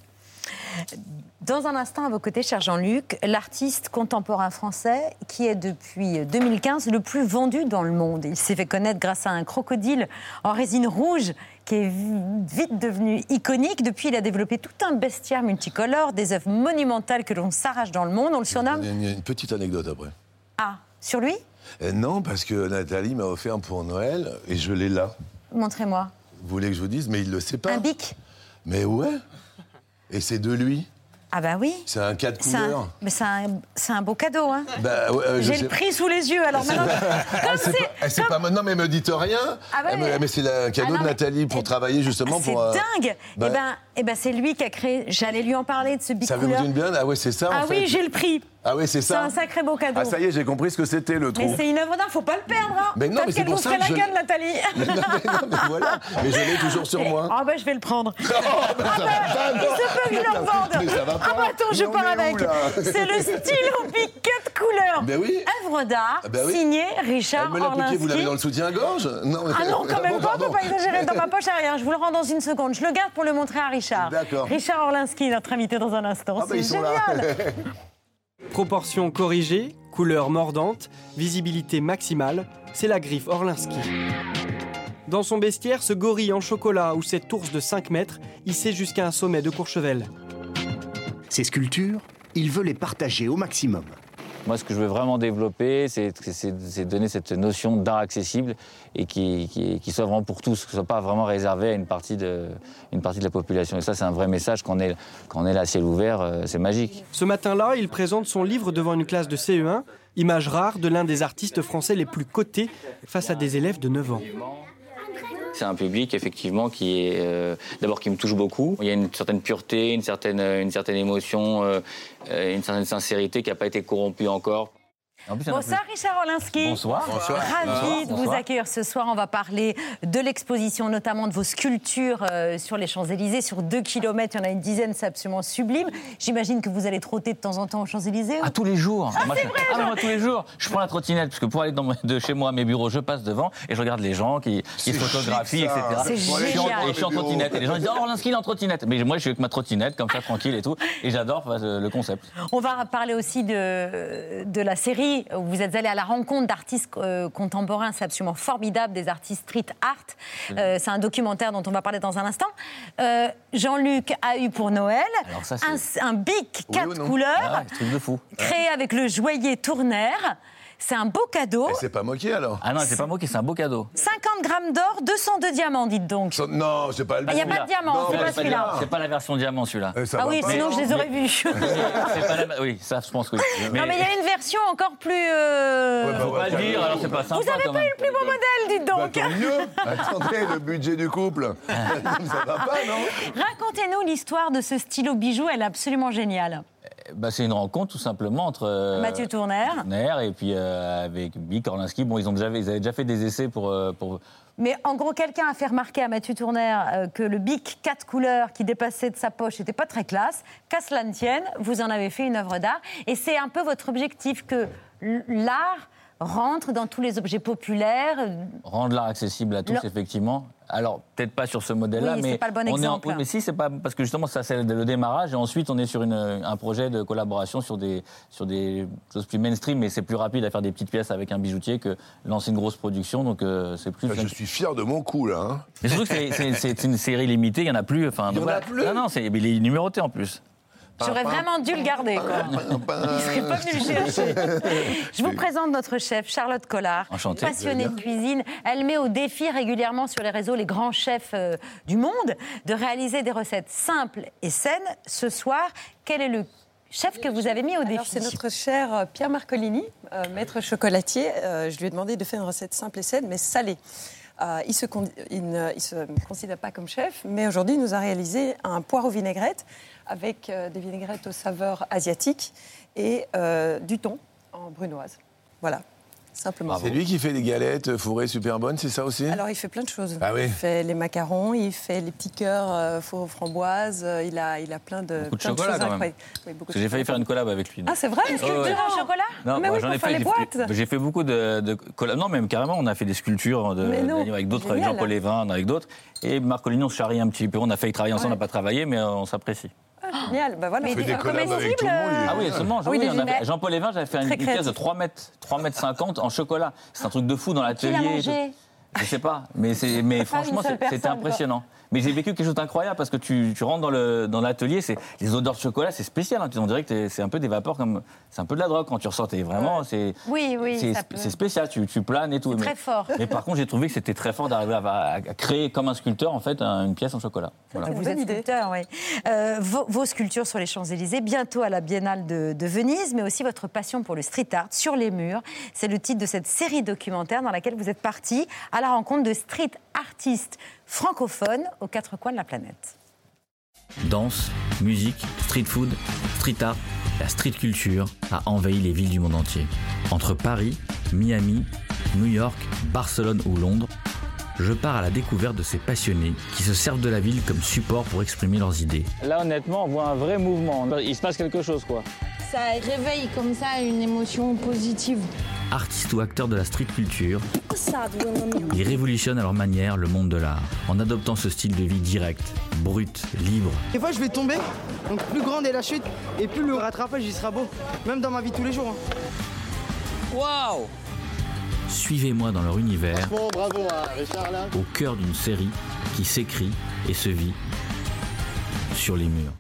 Dans un instant, à vos côtés, cher Jean-Luc, l'artiste contemporain français qui est depuis 2015 le plus vendu dans le monde. Il s'est fait connaître grâce à un crocodile en résine rouge qui est vite devenu iconique. Depuis, il a développé tout un bestiaire multicolore, des œuvres monumentales que l'on s'arrache dans le monde. On le surnomme. Il y a une petite anecdote après. Ah, sur lui? Euh, non, parce que Nathalie m'a offert pour Noël et je l'ai là. Montrez-moi. Vous voulez que je vous dise Mais il le sait pas. Un bic? Mais ouais. Et c'est de lui. Ah bah oui. C'est un cas de C'est un, couleur. mais c'est un, c'est un beau cadeau. Hein. Bah, euh, J'ai le prix sous les yeux. Alors maintenant, Ah, comme *laughs* c'est c'est. pas, c'est. Non, mais me dites rien. Ah Eh, mais, mais- c'est le cadeau Ah non, de Nathalie pour travailler justement C'est pour. euh, dingue. bah, Eh ben, eh ben, c'est lui qui a créé. J'allais lui en parler de ce bic ça vous couleur. une bien Ah ouais, c'est ça. en Ah fait. oui, j'ai le prix. Ah oui, c'est C'est ça. un sacré beau cadeau. Ah ça y est, j'ai compris ce que c'était le trou. Mais c'est une œuvre d'art, faut pas le perdre. Hein. Mais non, mais c'est qu'elle pour ça que la je- gueule, Nathalie. *laughs* Mais non, mais non, mais voilà. Mais je l'ai toujours sur moi. Ah ben je vais le prendre. *laughs* ça va pas, Il non. se peut que je le revende. Mais ça va Ah bah attends, je pars avec. *laughs* C'est le stylo piquette couleur. Ben oui. Œuvre d'art Ah ben oui. signée Elle Richard me piqué, vous l'avez dans le Orlinski. soutien-gorge Non. Ah non, quand même pas, on peut pas exagérer. Dans ma poche à rien, je vous le rends dans une seconde. Je le garde pour le montrer à Richard. D'accord. Richard Orlinski, notre invité dans un instant. Ah bah, C'est génial. Proportion corrigée, couleur mordante, visibilité maximale, c'est la griffe Orlinski. Dans son bestiaire, ce gorille en chocolat ou cet ours de 5 mètres hissé jusqu'à un sommet de Courchevel. Ces sculptures, il veut les partager au maximum. Moi, ce que je veux vraiment développer, c'est donner cette notion d'art accessible et qui, qui, qui soit vraiment pour tous, que ce soit pas vraiment réservé à une partie de, la population. Et ça, c'est un vrai message. Quand on est, quand est là ciel ouvert, euh, c'est magique. Ce matin-là, il présente son livre devant une classe de CE1, image rare de l'un des artistes français les plus cotés face à des élèves de 9 ans. C'est un public, effectivement, qui est euh, d'abord qui me touche beaucoup. Il y a une certaine pureté, une certaine, émotion, euh, euh, une certaine sincérité qui n'a pas été corrompue encore. Plus, Bonsoir Richard Orlinski. Bonsoir. Bonsoir. Ravi Bonsoir. de vous accueillir ce soir. On va parler de l'exposition, notamment de vos sculptures euh, sur les Champs-Élysées. Sur deux kilomètres, il y en a une dizaine, c'est absolument sublime. J'imagine que vous allez trotter de temps en temps aux Champs-Élysées. Ah, tous les jours. Ah, Moi, c'est je- vrai, ah, moi, tous les jours. Je prends la trottinette, parce que pour aller dans de chez moi à mes bureaux, je passe devant et je regarde les gens qui, qui se C'est photographient, etc. C'est Et je suis en- génial. Et je suis en trottinette. Et les gens disent Oh, Orlinski, il est en trottinette. Mais moi, je suis avec ma trottinette, comme ça, tranquille et tout. Et j'adore le concept. On va parler aussi de, de la série vous êtes allé à la rencontre d'artistes euh, contemporains. C'est absolument formidable, des artistes street art. Euh, c'est un documentaire dont on va parler dans un instant. Euh, Jean-Luc a eu pour Noël ça, un, un bic Oui quatre couleurs Ah, ouais, truc de fou. créé avec le joaillier Tournaire. C'est un beau cadeau. Et c'est pas moqué alors Ah non, c'est pas moqué, c'est un beau cadeau. 50 grammes d'or, 202 diamants, dites donc. Ça- Non, c'est pas le Ah, y a pas de diamant, c'est pas celui-là. C'est pas la version diamant, celui-là. ça Ah va oui, pas, sinon non je les aurais vus. *laughs* C'est pas la- Oui, ça, je pense que oui. Non, mais il y a une version encore plus. euh, Ouais, bah, Faut pas le dire, alors c'est pas sympa Vous avez quand pas eu le plus beau modèle, dites Bah, donc. tant mieux *laughs* Attendez, le budget du couple *laughs* Ça va pas, non? Racontez-nous l'histoire de ce stylo bijou, elle est absolument géniale. Bah, c'est une rencontre tout simplement entre euh, Mathieu. Tournaire et puis euh, avec Bic Orlinski. Bon, ils ont déjà, ils avaient déjà fait des essais pour, euh, pour Mais en gros, quelqu'un a fait remarquer à Mathieu Tournaire euh, que le bic quatre couleurs qui dépassait de sa poche n'était pas très classe. Qu'à cela ne tienne, vous en avez fait une œuvre d'art. Et c'est un peu votre objectif que l'art rentre dans tous les objets populaires. rendre l'art accessible à tous, Le- effectivement. Alors, peut-être pas sur ce modèle-là, Oui, mais. c'est pas le bon on est en- exemple. oui, mais si, c'est pas. Parce que justement, ça, c'est le démarrage. Et ensuite, on est sur une, un projet de collaboration sur des, sur des choses plus mainstream. Mais c'est plus rapide à faire des petites pièces avec un bijoutier que lancer une grosse production. Donc, euh, c'est plus. Je suis fier de mon coup, là. hein. Mais surtout que c'est- une série limitée, il n'y en a plus. Enfin, Il y donc en a plus Non, non, c'est- mais il est numéroté en plus. J'aurais vraiment dû le garder. Quoi. Il serait pas venu le chercher. Je vous présente notre chef, Charlotte Collard. Passionnée de cuisine. Elle met au défi régulièrement sur les réseaux les grands chefs euh, du monde de réaliser des recettes simples et saines. Ce soir, quel est le chef que vous avez mis au défi? c'est notre cher euh, Pierre Marcolini, euh, maître chocolatier. Euh, je lui ai demandé de faire une recette simple et saine, mais salée. Euh, il, se con- il ne il se considère pas comme chef, mais aujourd'hui, il nous a réalisé un poire aux vinaigrettes avec euh, des vinaigrettes aux saveurs asiatiques et euh, du thon en brunoise. Voilà. simplement. C'est lui qui fait des galettes fourrées super bonnes, c'est ça aussi? Alors, il fait plein de choses. Ah oui. Il fait les macarons, il fait les petits cœurs euh, faux framboises, euh, il, a, il a plein de, Beaucoup de plein chocolat choses quand même. Oui, beaucoup Parce de que j'ai failli faire une collab avec lui. Ah, c'est vrai Une sculpture ouais. en chocolat? Non, Mais moi, oui, j'en ai fait. les boîtes. J'ai fait beaucoup de, de collabs. Non, même carrément, on a fait des sculptures de, non, avec d'autres, avec. Jean-Paul Lévin, avec d'autres. Et Marc Coligny, on se charrie un petit peu. On a failli travailler ensemble, on n'a pas travaillé, mais euh, on s'apprécie. Ah, *gasps* génial, bah voilà. Fait des collabs avec tout le monde. il est- Ah oui, seulement. Oui, oui, on. Jean-Paul Lévin, j'avais fait une, Très pièce de créatif. 3 mètres, 3 mètres 50 en chocolat. C'est un truc de fou dans Qui l'a l'atelier. mangé? Je sais pas, mais, franchement, c'était impressionnant. Mais j'ai vécu quelque chose d'incroyable parce que tu, tu rentres dans, le, dans l'atelier, c'est, les odeurs de chocolat, c'est spécial. Hein. On dirait que c'est un peu des vapeurs, comme, c'est un peu de la drogue quand tu ressors. T'es vraiment, c'est, Oui, oui, c'est, spécial, tu, tu planes et tout. C'est mais, très fort. Mais par contre, j'ai trouvé que c'était très fort d'arriver à, à- à créer comme un sculpteur, en fait, un- une pièce en chocolat. Voilà. Vous êtes sculpteur, oui. Euh, vos, vos sculptures sur les Champs-Élysées, bientôt à la Biennale de, de Venise, mais aussi votre passion pour le street art sur les murs. C'est le titre de cette série documentaire dans laquelle vous êtes parti à la rencontre de street artistes francophones aux quatre coins de la planète. Danse, musique, street food, street art, la street culture a envahi les villes du monde entier. Entre Paris, Miami, New York, Barcelone ou Londres, je pars à la découverte de ces passionnés qui se servent de la ville comme support pour exprimer leurs idées. Là, honnêtement, on voit un vrai mouvement. Il se passe quelque chose, quoi. Ça réveille comme ça une émotion positive. Artistes ou acteurs de la street culture, ils révolutionnent à leur manière le monde de l'art en adoptant ce style de vie direct, brut, libre. Des fois, je vais tomber, donc plus grande est la chute, et plus le rattrapage il sera beau, même dans ma vie de tous les jours. hein. Waouh Suivez-moi dans leur univers, Bon, bravo à Richard là. au cœur d'une série qui s'écrit et se vit sur les murs.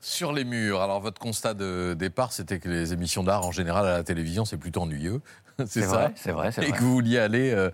Sur les murs. Alors, votre constat de départ, c'était que les émissions d'art, en général, à la télévision, c'est plutôt ennuyeux. *laughs* C'est ça vrai, c'est vrai, c'est Et vrai. que vous vouliez aller euh,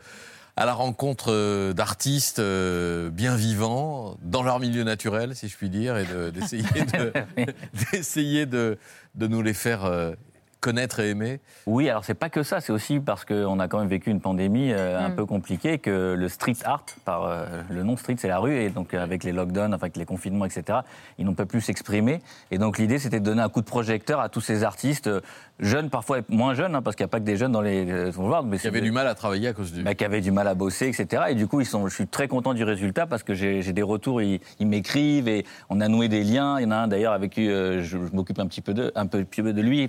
à la rencontre euh, d'artistes euh, bien vivants, dans leur milieu naturel, si je puis dire, et de- d'essayer de, *laughs* *laughs* d'essayer de, de nous les faire euh, connaître et aimer. Oui, alors c'est pas que ça, c'est aussi parce qu'on a quand même vécu une pandémie euh, un Mm. peu compliquée, que le street art, par euh, le nom street, c'est la rue, et donc euh, avec les lockdowns, enfin, avec les confinements, etc., ils n'ont pas pu s'exprimer. Et donc l'idée, c'était de donner un coup de projecteur à tous ces artistes, euh, jeunes parfois, moins jeunes, hein, parce qu'il n'y a pas que des jeunes dans les euh, boulevards, mais Qui avaient du mal à travailler à cause du. bah, qui avaient du mal à bosser, etc. Et du coup, ils sont, je suis très content du résultat parce que j'ai des retours, ils, ils m'écrivent et on a noué des liens. Il y en a un d'ailleurs avec qui euh, je, je m'occupe un petit peu de, un peu de lui,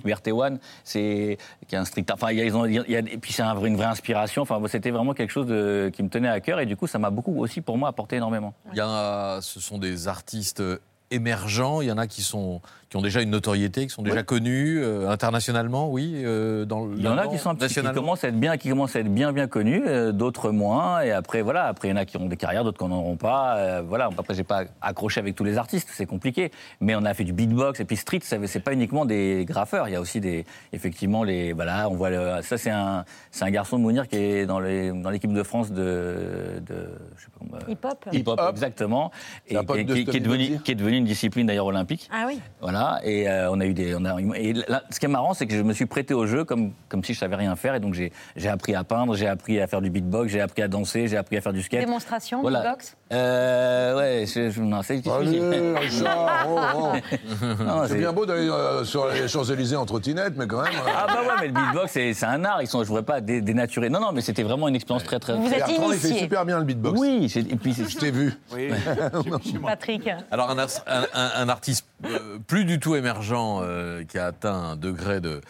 C'est qui est un strict. Enfin, a, ils ont, a- et puis c'est une vraie inspiration. Enfin, c'était vraiment quelque chose qui me tenait à cœur et du coup, ça m'a beaucoup aussi pour moi apporté énormément. Il y a, ce sont des artistes émergents. Il y en a qui sont qui ont déjà une notoriété, qui sont déjà connus euh, internationalement, oui. euh, dans le Il y en a qui sont un petit, qui commencent à être bien, qui commencent à être bien bien connus, euh, d'autres moins. Et après voilà, après il y en a qui ont des carrières, d'autres qui n'en auront pas. euh, voilà. Après j'ai pas accroché avec tous les artistes, c'est compliqué. Mais on a fait du beatbox et puis street, c'est pas uniquement des graffeurs. Il y a aussi des effectivement les voilà, on voit le, ça c'est un c'est un garçon de Mounir qui est dans les dans l'équipe de France de de je sais pas comment, euh, Hip-hop hip-hop exactement et pote qui, de qui- est devenu qui est devenu une discipline d'ailleurs olympique. Ah oui. Voilà, et euh, on a eu des. On a, et là, ce qui est marrant, c'est que je me suis prêté au jeu comme, comme si je savais rien faire. Et donc, j'ai j'ai appris à peindre, j'ai appris à faire du beatbox, j'ai appris à danser, j'ai appris à faire du skate. Démonstration, Voilà. beatbox? Euh, ouais, je, je, non, c'est difficile. Allez, Richard, *laughs* oh, oh. Non, c'est bien beau d'aller euh, sur les Champs-Élysées en trottinette, mais quand même. euh, Ah bah ouais, mais le beatbox, c'est c'est un art. Ils sont, je voudrais pas dé- dénaturer. Non, non, mais c'était vraiment une expérience très, très. Vous très- êtes Bertrand, il fait initié. super bien le beatbox. Oui, c'est- et puis c'est- Je t'ai vu. *laughs* Patrick. Alors un, ars- un- un- un artiste euh, plus du tout émergent euh, qui a atteint un degré de,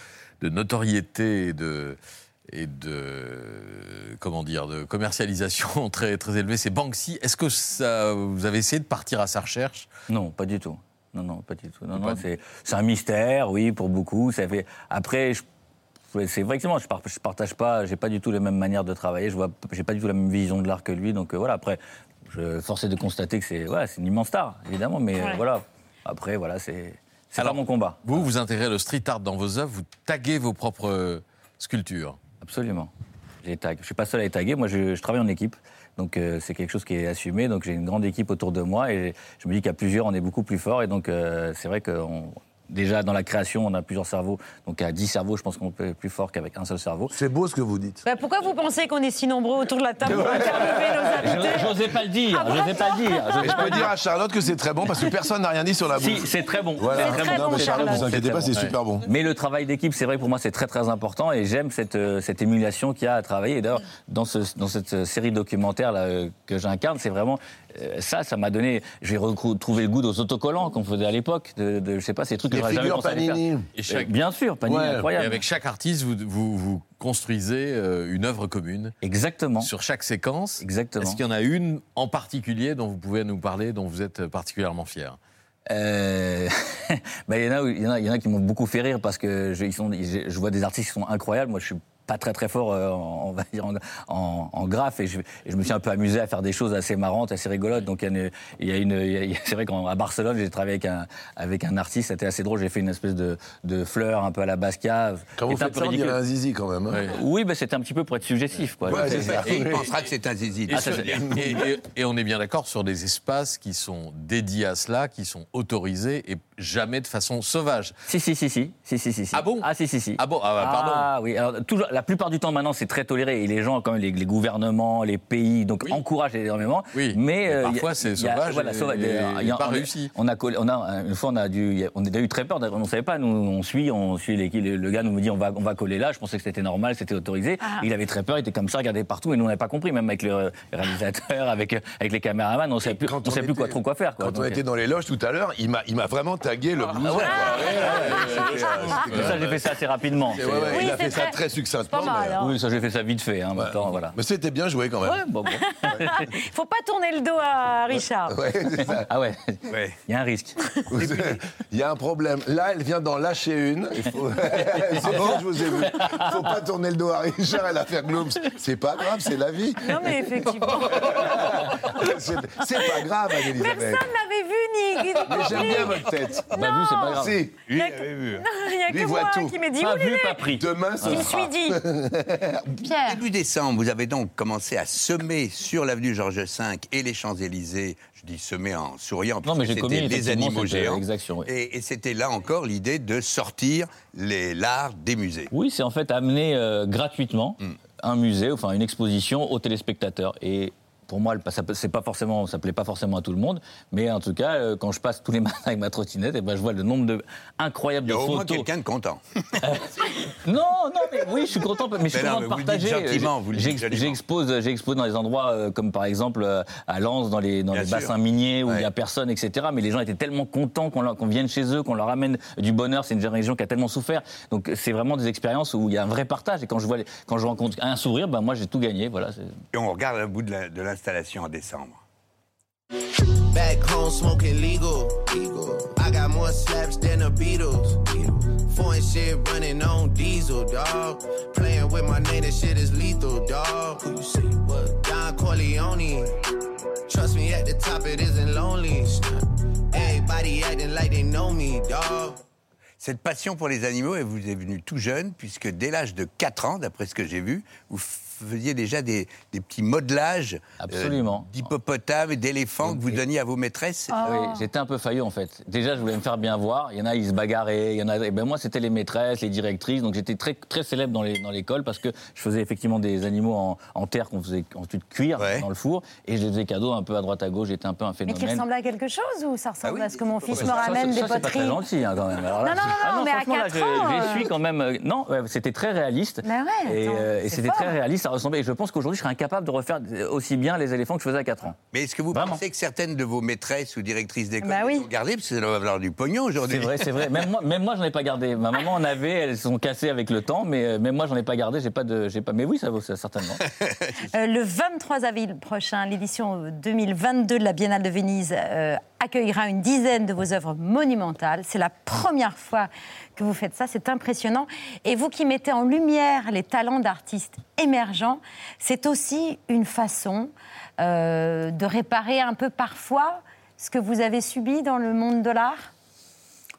de notoriété et de et de comment dire de commercialisation *laughs* très très élevé, c'est Banksy. Est-ce que ça, vous avez essayé de partir à sa recherche? Non, pas du tout. Non, non, pas du tout. Non, non, c'est un mystère, oui, pour beaucoup. Ça fait. Après, je- c'est vrai que moi, je, je partage pas, j'ai pas du tout les mêmes manières de travailler. Je vois, j'ai pas du tout la même vision de l'art que lui. Donc euh, voilà. Après, je forcé de constater que c'est, voilà, c'est une immense star, évidemment. Mais euh, Ouais. voilà. Après, voilà, c'est, c'est pas mon combat. Vous, vous intégrez le street art dans vos œuvres, vous taguez vos propres euh, sculptures. Absolument. Je suis pas seul à les taguer. Moi, je, je travaille en équipe. Donc, euh, c'est quelque chose qui est assumé. Donc, j'ai une grande équipe autour de moi. Et je me dis qu'à plusieurs, on est beaucoup plus fort. Et donc, euh, c'est vrai qu'on déjà dans la création, on a plusieurs cerveaux. Donc à 10 cerveaux, je pense qu'on peut être plus fort qu'avec un seul cerveau. C'est beau ce que vous dites. Bah, pourquoi vous pensez qu'on est si nombreux autour de la table pour interviewer nos invités J'osais pas le dire, Ah, j'osais pas le dire. Et je peux dire à Charlotte que c'est très bon parce que personne n'a rien dit sur la bouffe. Si, c'est très bon. Voilà. C'est très Non, bon, mais Charlotte, vous inquiétez pas, c'est Ouais. super bon. Mais le travail d'équipe, c'est vrai pour moi, c'est très très important et j'aime cette, euh, cette émulation qu'il y a à travailler. Et d'ailleurs, dans, ce, dans cette euh, série documentaire là, euh, que j'incarne, c'est vraiment ça, ça m'a donné. J'ai retrouvé le goût aux autocollants qu'on faisait à l'époque. De, de- je sais pas, ces trucs que Les j'aurais jamais pensé aller faire. Panini. Et chaque- Euh, Bien sûr, Panini, Ouais. incroyable. Et avec chaque artiste, vous, vous, vous construisez euh, une œuvre commune. Exactement. Sur chaque séquence. Exactement. Est-ce qu'il y en a une en particulier dont vous pouvez nous parler, dont vous êtes particulièrement fier? Euh, *laughs* bah, il y en a, il y en a, il y en a qui m'ont beaucoup fait rire parce que je, ils sont, je, je vois des artistes qui sont incroyables. Moi, je suis pas très très fort, euh, en, on va dire en, en, en graphe, et je, et je me suis un peu amusé à faire des choses assez marrantes, assez rigolotes. Donc il y a une, il y a une, c'est vrai qu'à Barcelone, j'ai travaillé avec un avec un artiste, c'était assez drôle. J'ai fait une espèce de, de fleur un peu à la Basquiat. Quand vous C'était un faites peu ça, on dirait un zizi quand même. hein. Oui, bah, c'était un petit peu pour être suggestif, quoi. Ouais, c'est ça. Et il pensera que c'est un zizi. Et, Ah, ça, sur- c'est- et- et- et on est bien d'accord sur des espaces qui sont dédiés à cela, qui sont autorisés et jamais de façon sauvage. Si, si, si, si, si, si, si, si. Ah bon? Ah, si, si, si. Ah bon? Ah, bah, pardon. Ah oui, alors toujours, la plupart du temps maintenant c'est très toléré et les gens, quand même, les, les gouvernements, les pays, donc encouragent énormément. Oui, mais, mais euh, parfois, c'est sauvage Voilà, et- sauvage. et Il y a- pas on réussi. On a, collé- on a une fois on a dû, on a eu très peur. On ne savait pas. Nous, on suit, on suit les, le, gars nous dit on va, on va coller là. Je pensais que c'était normal, c'était autorisé. Ah. Il avait très peur, il était comme ça, regardait partout et nous on n'avait pas compris, même avec le réalisateur, *laughs* avec avec les caméramans, on ne savait plus, on savait plus quoi trop quoi faire. Quoi. Quand on était dans les loges tout à l'heure, il m'a il m'a vraiment tagué le blouson. ouais. Ouais, ouais, euh, c'était, ça j'ai fait ça assez rapidement. Oui, il a fait ça très- très succinctement. pas mal, mais- hein. Oui, ça j'ai fait ça vite fait. Hein, maintenant, voilà. Mais c'était bien joué quand même. Ouais, bon, bon. *laughs* *laughs* Faut pas tourner le dos à Richard. Ouais, c'est ça. *laughs* Ah ouais, Ouais. il y a un risque. Il y a un problème. Là, elle vient d'en lâcher une. Il faut... c'est bon, je vous ai vu. Il faut pas tourner le dos à Richard et la faire glooms. C'est pas grave, c'est la vie. Non, mais effectivement. C'est c'est pas grave, Anne-Elisabeth. Personne n'avait vu ni. Mais j'aime bien votre tête. Bah vu, c'est pas grave. Si, Lui, Il a avait vu. Non, il y a Lui que moi tout. qui m'ai dit Pas vu, il pas pris. demain, ce Je me sera. suis dit. Pierre. Début décembre, vous avez donc commencé à semer sur l'avenue Georges V et les Champs-Élysées. Je dis semer en souriant, Non, mais commis c'était les effectivement animaux euh, géants. exaction, oui. Et, et c'était là encore l'idée de sortir les l'art des musées. Oui, c'est en fait amener euh, gratuitement Hmm. un musée, enfin une exposition aux téléspectateurs. Et pour moi, ça c'est pas forcément, ça plaît pas forcément à tout le monde, mais en tout cas, euh, quand je passe tous les *laughs* matins avec ma trottinette, et ben je vois le nombre de incroyable Il y de a au moins photos. quelqu'un de content. *laughs* Non, non, mais oui, je suis content, mais je suis *laughs* Mais content de partager. J'expose, j'expose dans des endroits euh, comme par exemple euh, à Lens, dans les, dans Bien les sûr. bassins miniers où il Ouais. y a personne, etc. Mais les gens étaient tellement contents qu'on leur- qu'on vienne chez eux, qu'on leur amène du bonheur. C'est une région qui a tellement souffert. Donc c'est vraiment des expériences où il y a un vrai partage. Et quand je vois, les- quand je rencontre un sourire, ben moi j'ai tout gagné. Voilà. c'est- Et on regarde le bout de la- de l'installation en décembre. Back home smoking legal. I got more slaps than the Beatles. Foreign shit running on diesel, dog. Playing with my name, this shit is lethal, dog. Who you see? What? Don Corleone. Trust me, at the top it isn't lonely. Everybody acting like they know me, dog. Cette passion pour les animaux, elle vous est venue tout jeune, puisque dès l'âge de 4 ans, d'après ce que j'ai vu, vous faisiez déjà des, des petits modelages euh, Absolument. d'hippopotames et d'éléphants que vous donniez à vos maîtresses? Ah. Oui, j'étais un peu faillot en fait. Déjà, je voulais me faire bien voir. Il y en a, ils se bagarraient. Il y en a. Et ben moi, c'était les maîtresses, les directrices. Donc j'étais très très célèbre dans les dans l'école parce que je faisais effectivement des animaux en, en terre qu'on faisait ensuite cuire dans le four et je les faisais cadeaux un peu à droite à gauche. J'étais un peu un Mais phénomène. qui ressemble à quelque chose ou ça ressemble à ce que mon fils Ça, me ça, ramène ça, des c'est pas poteries? très gentil hein, quand même. Alors là, Non, non, non, ah non, mais à franchement, là, 4 j'ai- ans, J'y euh. suis quand même. Non, ouais, c'était très réaliste. Mais ouais, et euh, et c'est c'était fort. très réaliste. Ça ressemblait. Et je pense qu'aujourd'hui, je serais incapable de refaire aussi bien les éléphants que je faisais à 4 ans. Mais est-ce que vous pensez que certaines de vos maîtresses ou directrices d'école Bah oui. les ont Parce que ça doit valoir du pognon aujourd'hui. C'est vrai, c'est vrai. Même moi, même moi, j'en ai pas gardé. Ma maman en avait, elles se sont cassées avec le temps, mais euh, même moi, j'en ai pas gardé. J'ai pas de, j'ai pas. Mais oui, ça vaut ça, certainement. *laughs* Euh, le 23 avril prochain, l'édition 2022 de la Biennale de Venise euh, accueillera une dizaine de vos œuvres monumentales. C'est la première fois que vous faites ça, c'est impressionnant. Et vous qui mettez en lumière les talents d'artistes émergents, c'est aussi une façon euh, de réparer un peu parfois ce que vous avez subi dans le monde de l'art?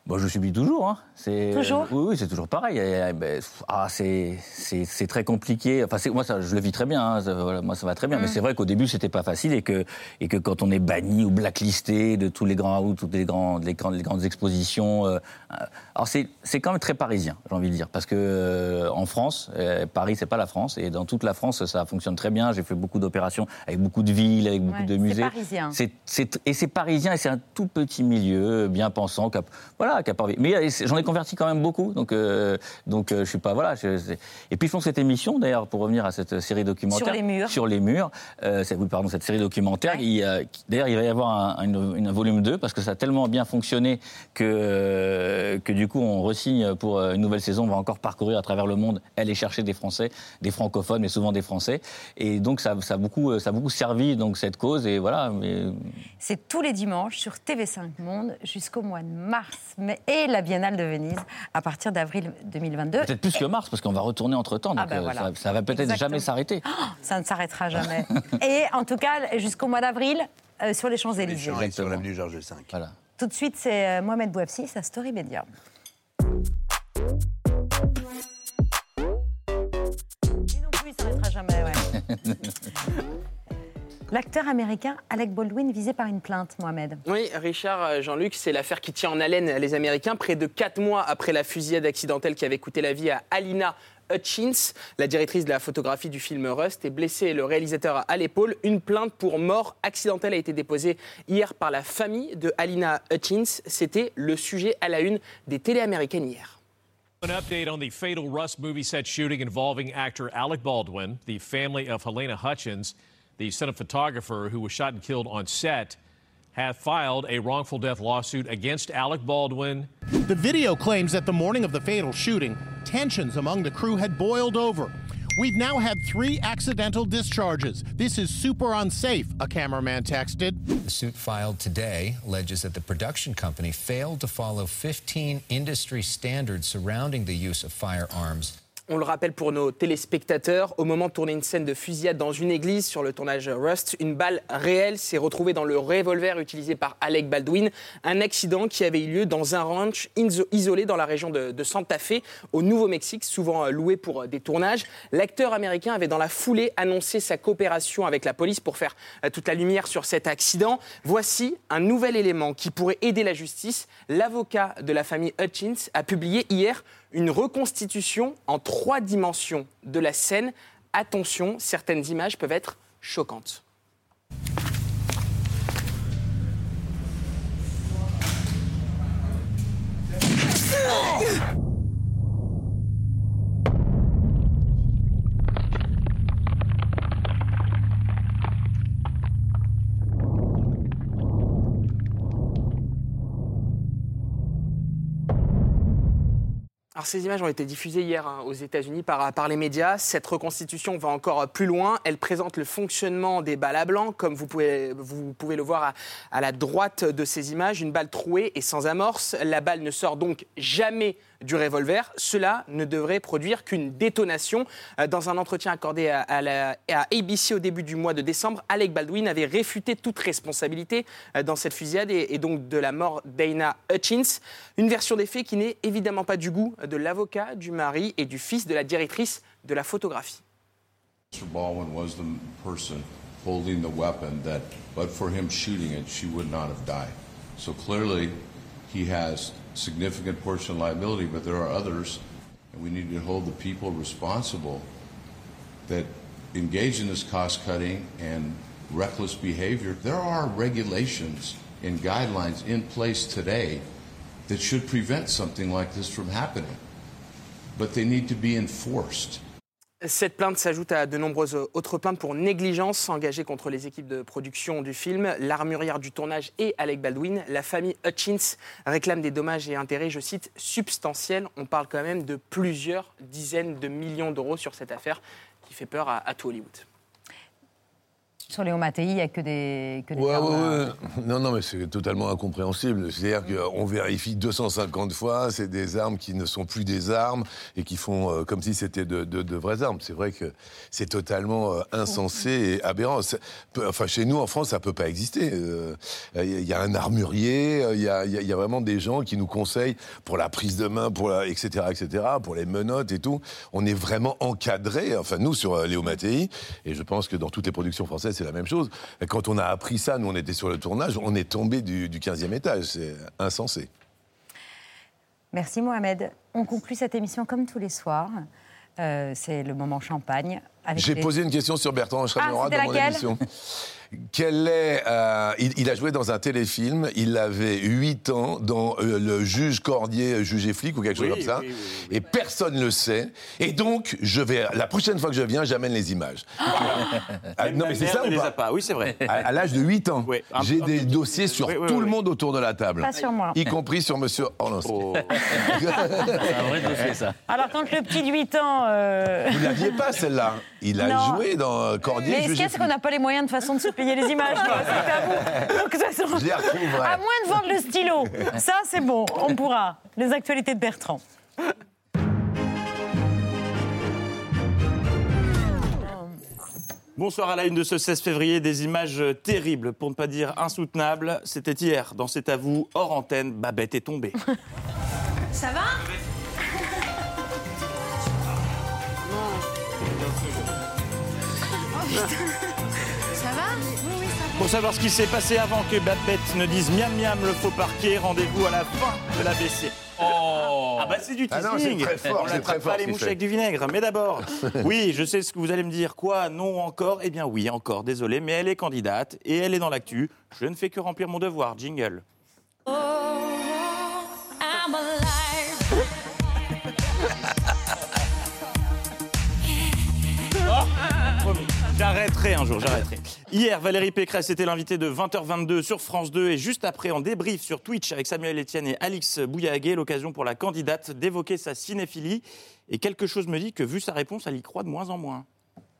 Bon, je subis toujours. Hein. C'est, Toujours? Oui, oui, c'est toujours pareil. Ben, ah, c'est, c'est, c'est très compliqué. Enfin, moi, ça, je le vis très bien. hein. Ça, voilà, moi, ça va très bien. Mm. Mais c'est vrai qu'au début, c'était pas facile et que, et que quand on est banni ou blacklisté de tous les grands ou toutes les grandes, les grandes, les grandes expositions, euh, euh, alors c'est, c'est quand même très parisien, j'ai envie de dire, parce que euh, en France, euh, Paris, c'est pas la France, et dans toute la France, ça fonctionne très bien. J'ai fait beaucoup d'opérations avec beaucoup de villes, avec beaucoup Ouais, de musées. parisien. C'est, c'est- et c'est parisien et c'est un tout petit milieu bien pensant, qui a, voilà, qui a pas. Mais j'en ai converti quand même beaucoup, donc euh, donc euh, je suis pas voilà. je- et puis je pense que cette émission, d'ailleurs, pour revenir à cette série documentaire Sur les murs. sur les murs, euh, oui, pardon, cette série documentaire. D'ailleurs, il va y avoir un, volume 2 parce que ça a tellement bien fonctionné que euh, que du coup on resigne pour une nouvelle saison. On va encore parcourir à travers le monde, aller chercher des Français, des francophones, mais souvent des Français. Et donc ça, ça a beaucoup ça a beaucoup servi donc cette cause et voilà. Mais C'est tous les dimanches sur TV5 Monde jusqu'au mois de mars mais, et la Biennale de Venise à partir d'avril 2022. Peut-être plus que mars, parce qu'on va retourner entre-temps. Donc Ah ben euh, voilà. ça, ça va peut-être jamais s'arrêter. *gasps* Ça ne s'arrêtera jamais. et en tout cas, jusqu'au mois d'avril, euh, sur les Champs-Élysées. Sur l'avenue Georges V. Voilà. Tout de suite, c'est euh, Mohamed Bouafsi, sa story média. Lui non plus, il s'arrêtera jamais, ouais. *laughs* L'acteur américain Alec Baldwin visé par une plainte, Mohamed. Oui, Richard, euh, Jean-Luc, c'est l'affaire qui tient en haleine les Américains. Près de quatre mois après la fusillade accidentelle qui avait coûté la vie à Alina Hutchins, la directrice de la photographie du film Rust, est blessée et le réalisateur à l'épaule. Une plainte pour mort accidentelle a été déposée hier par la famille de Alina Hutchins. C'était le sujet à la une des télé américaines hier. An update on the fatal Rust movie set shooting involving actor Alec Baldwin, the family of Helena Hutchins, the son of photographer who was shot and killed on set, have filed a wrongful death lawsuit against Alec Baldwin. The video claims that the morning of the fatal shooting, tensions among the crew had boiled over. We've now had three accidental discharges. This is super unsafe, a cameraman texted. The suit filed today alleges that the production company failed to follow 15 industry standards surrounding the use of firearms. On le rappelle pour nos téléspectateurs, au moment de tourner une scène de fusillade dans une église sur le tournage Rust, une balle réelle s'est retrouvée dans le revolver utilisé par Alec Baldwin. Un accident qui avait eu lieu dans un ranch iso- isolé dans la région de, Santa Fe, au Nouveau-Mexique, souvent loué pour euh, des tournages. L'acteur américain avait dans la foulée annoncé sa coopération avec la police pour faire euh, toute la lumière sur cet accident. Voici un nouvel élément qui pourrait aider la justice. L'avocat de la famille Hutchins a publié hier une reconstitution en trois dimensions de la scène. Attention, certaines images peuvent être choquantes. Alors, ces images ont été diffusées hier hein, aux États-Unis par, les médias. Cette reconstitution va encore plus loin. Elle présente le fonctionnement des balles à blanc, comme vous pouvez, le voir à la droite de ces images. Une balle trouée et sans amorce. La balle ne sort donc jamais du revolver. Cela ne devrait produire qu'une détonation. Euh, Dans un entretien accordé à, à ABC au début du mois de décembre, Alec Baldwin avait réfuté toute responsabilité euh, dans cette fusillade et, et donc de la mort d'Aina Hutchins. Une version des faits qui n'est évidemment pas du goût de l'avocat, du mari et du fils de la directrice de la photographie. Mr. Baldwin was the person holding the weapon that, but for him shooting it, she would not have died. So clearly, he has significant portion of liability, but there are others, and we need to hold the people responsible that engage in this cost cutting and reckless behavior. There are regulations and guidelines in place today that should prevent something like this from happening, but they need to be enforced. Cette plainte s'ajoute à de nombreuses autres plaintes pour négligence engagées contre les équipes de production du film, l'armurière du tournage et Alec Baldwin. La famille Hutchins réclame des dommages et intérêts, je cite, substantiels. On parle quand même de plusieurs dizaines de millions d'euros sur cette affaire qui fait peur à, à tout Hollywood. Sur Léo Mattei, il n'y a que des, que des Ouais, euh, ouais. Non, non, mais c'est totalement incompréhensible. C'est-à-dire qu'on vérifie 250 fois, c'est des armes qui ne sont plus des armes et qui font euh, comme si c'était de, de- de vraies armes. C'est vrai que c'est totalement euh, insensé et aberrant. Enfin, chez nous, en France, ça peut pas exister. Euh, Il y a un armurier, il y a, y y vraiment des gens qui nous conseillent pour la prise de main, pour la, etc., etc., pour les menottes et tout. On est vraiment encadré, enfin, nous, sur Léo Mattei, et je pense que dans toutes les productions françaises, c'est la même chose. Quand on a appris ça, nous, on était sur le tournage, on est tombé du, du 15e étage. C'est insensé. Merci Mohamed. On conclut cette émission comme tous les soirs. Euh, c'est le moment champagne. J'ai les- posé une question sur Bertrand Chameroy Ah, dans mon émission. Quel est, euh, il, il a joué dans un téléfilm, il avait 8 ans dans euh, Le juge Cordier, euh, juge et flic ou quelque chose comme ça. oui, Et personne ne le sait. Et donc, je vais, la prochaine fois que je viens, j'amène les images. Ah, *laughs* non, mais c'est ça ou ne les pas a pas, oui, c'est vrai. À, à l'âge de 8 ans, j'ai des dossiers sur Oui, oui, tout oui. le monde autour de la table. Pas sur moi. Y compris sur Monsieur Orlansky. *laughs* C'est un vrai dossier, ça. Alors quand le petit de 8 ans... euh, Vous l'aviez pas, celle-là? Il a Non. joué dans Cordier, Mais ce juge et c'est flic. qu'on n'a pas les moyens de façon de supplier les images. C'est à vous. Donc, de toute façon, à moins de vendre le stylo. Ça, c'est bon. On pourra. Les actualités de Bertrand. Bonsoir à la une de ce 16 février, des images terribles, pour ne pas dire insoutenables. C'était hier, dans C'est à vous, hors antenne, Babette est tombée. Ça va? Pour savoir ce qui s'est passé avant que Babette ne dise miam miam le faux parquet, rendez-vous à la fin de la BC. Oh Ah bah c'est du Ah teasing non, c'est très fort, On c'est n'attrape très fort pas les mouches fait. avec du vinaigre. Mais d'abord, *laughs* oui, je sais ce que vous allez me dire. Quoi? Non encore? Eh bien oui, encore, désolé, mais elle est candidate et elle est dans l'actu. Je ne fais que remplir mon devoir. Jingle. I'm alive. *laughs* J'arrêterai un jour, j'arrêterai. Hier, Valérie Pécresse était l'invitée de 20h22 sur France 2 et juste après, en débrief sur Twitch avec Samuel Etienne et Alix Bouillaguet, l'occasion pour la candidate d'évoquer sa cinéphilie. Et quelque chose me dit que, vu sa réponse, elle y croit de moins en moins.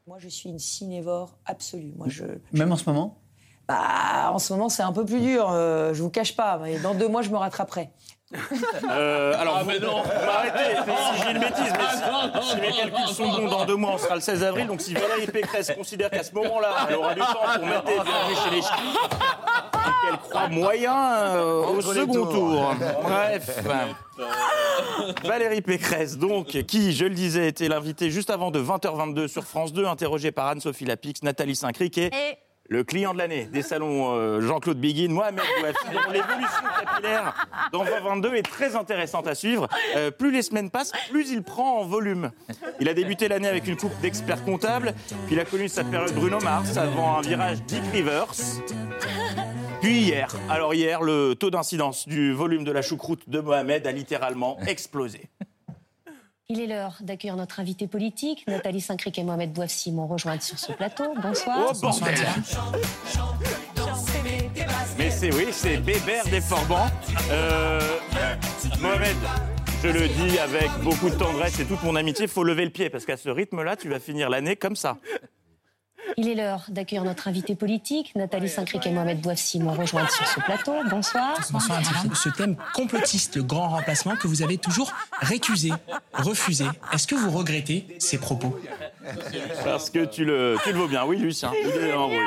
Moi, je suis une cinévore absolue. Moi, je, Même en ce moment? Bah, en ce moment, c'est un peu plus dur. euh, je vous cache pas. Mais dans deux mois, je me rattraperai. Euh, alors, Ah, vous, mais non. vous m'arrêtez, *laughs* si j'ai une bêtise, mais si, Ah, non, si mes calculs non, sont bons, dans deux mois, on sera le 16 avril. Donc, si Valérie Pécresse considère qu'à ce moment-là, elle aura du temps pour mettre des chez les ch'tis, et qu'elle croit moyen euh, au second tour. Bref. Valérie Pécresse, donc, qui, je le disais, était l'invitée juste avant de 20h22 sur France 2, interrogée par Anne-Sophie Lapix, Nathalie Saint-Criquet. Le client de l'année des salons euh, Jean-Claude Biguin, Mohamed Bouafi, dont l'évolution capillaire dans 2022 est très intéressante à suivre. Euh, plus les semaines passent, plus il prend en volume. Il a débuté l'année avec une coupe d'experts comptables, puis il a connu sa période Bruno Mars avant un virage Dick Rivers. Puis hier, alors hier, le taux d'incidence du volume de la choucroute de Mohamed a littéralement explosé. Il est l'heure d'accueillir notre invité politique. Nathalie Saint-Cric et Mohamed Bouafsi m'ont rejointe sur ce plateau. Bonsoir. Oh bordel Mais c'est oui, c'est Bébert des Forbans. Euh, Mohamed, je le dis avec beaucoup de tendresse et toute mon amitié, faut lever le pied parce qu'à ce rythme-là, tu vas finir l'année comme ça. Il est l'heure d'accueillir notre invité politique. Nathalie Saint-Cric et Mohamed Bouafsi m'ont rejointe sur ce plateau. Bonsoir. Bonsoir Anne-Sophie. Ce thème complotiste, le grand remplacement, que vous avez toujours récusé, refusé. Est-ce que vous regrettez ces propos? Parce que tu le, tu le vaux bien. Oui, Lucien, il est embrouillé.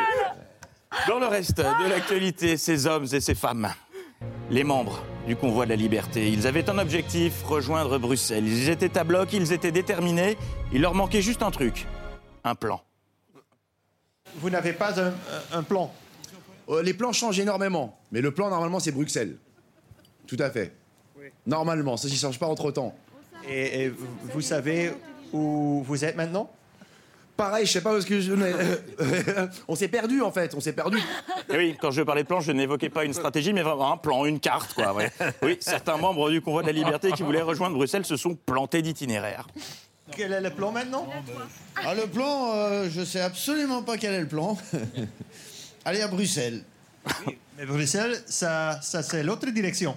Dans le reste de l'actualité, ces hommes et ces femmes, les membres du convoi de la liberté, ils avaient un objectif, rejoindre Bruxelles. Ils étaient à bloc, ils étaient déterminés. Il leur manquait juste un truc, un plan. Vous n'avez pas un, un plan Euh, Les plans changent énormément, mais le plan normalement c'est Bruxelles. Tout à fait. Normalement, ça ne change pas entre temps. et, et vous- vous savez où vous êtes maintenant? Pareil, je sais pas où est-ce que je. *laughs* on s'est perdu en fait, on s'est perdu. Et oui, quand je parlais de plan, je n'évoquais pas une stratégie, mais vraiment un plan, une carte, quoi. ouais. Oui, certains membres du convoi de la liberté qui voulaient rejoindre Bruxelles se sont plantés d'itinéraire. Quel est le plan maintenant Ah, le plan, euh, je sais absolument pas quel est le plan. *laughs* Allez à Bruxelles. Mais Bruxelles, ça, ça c'est l'autre direction.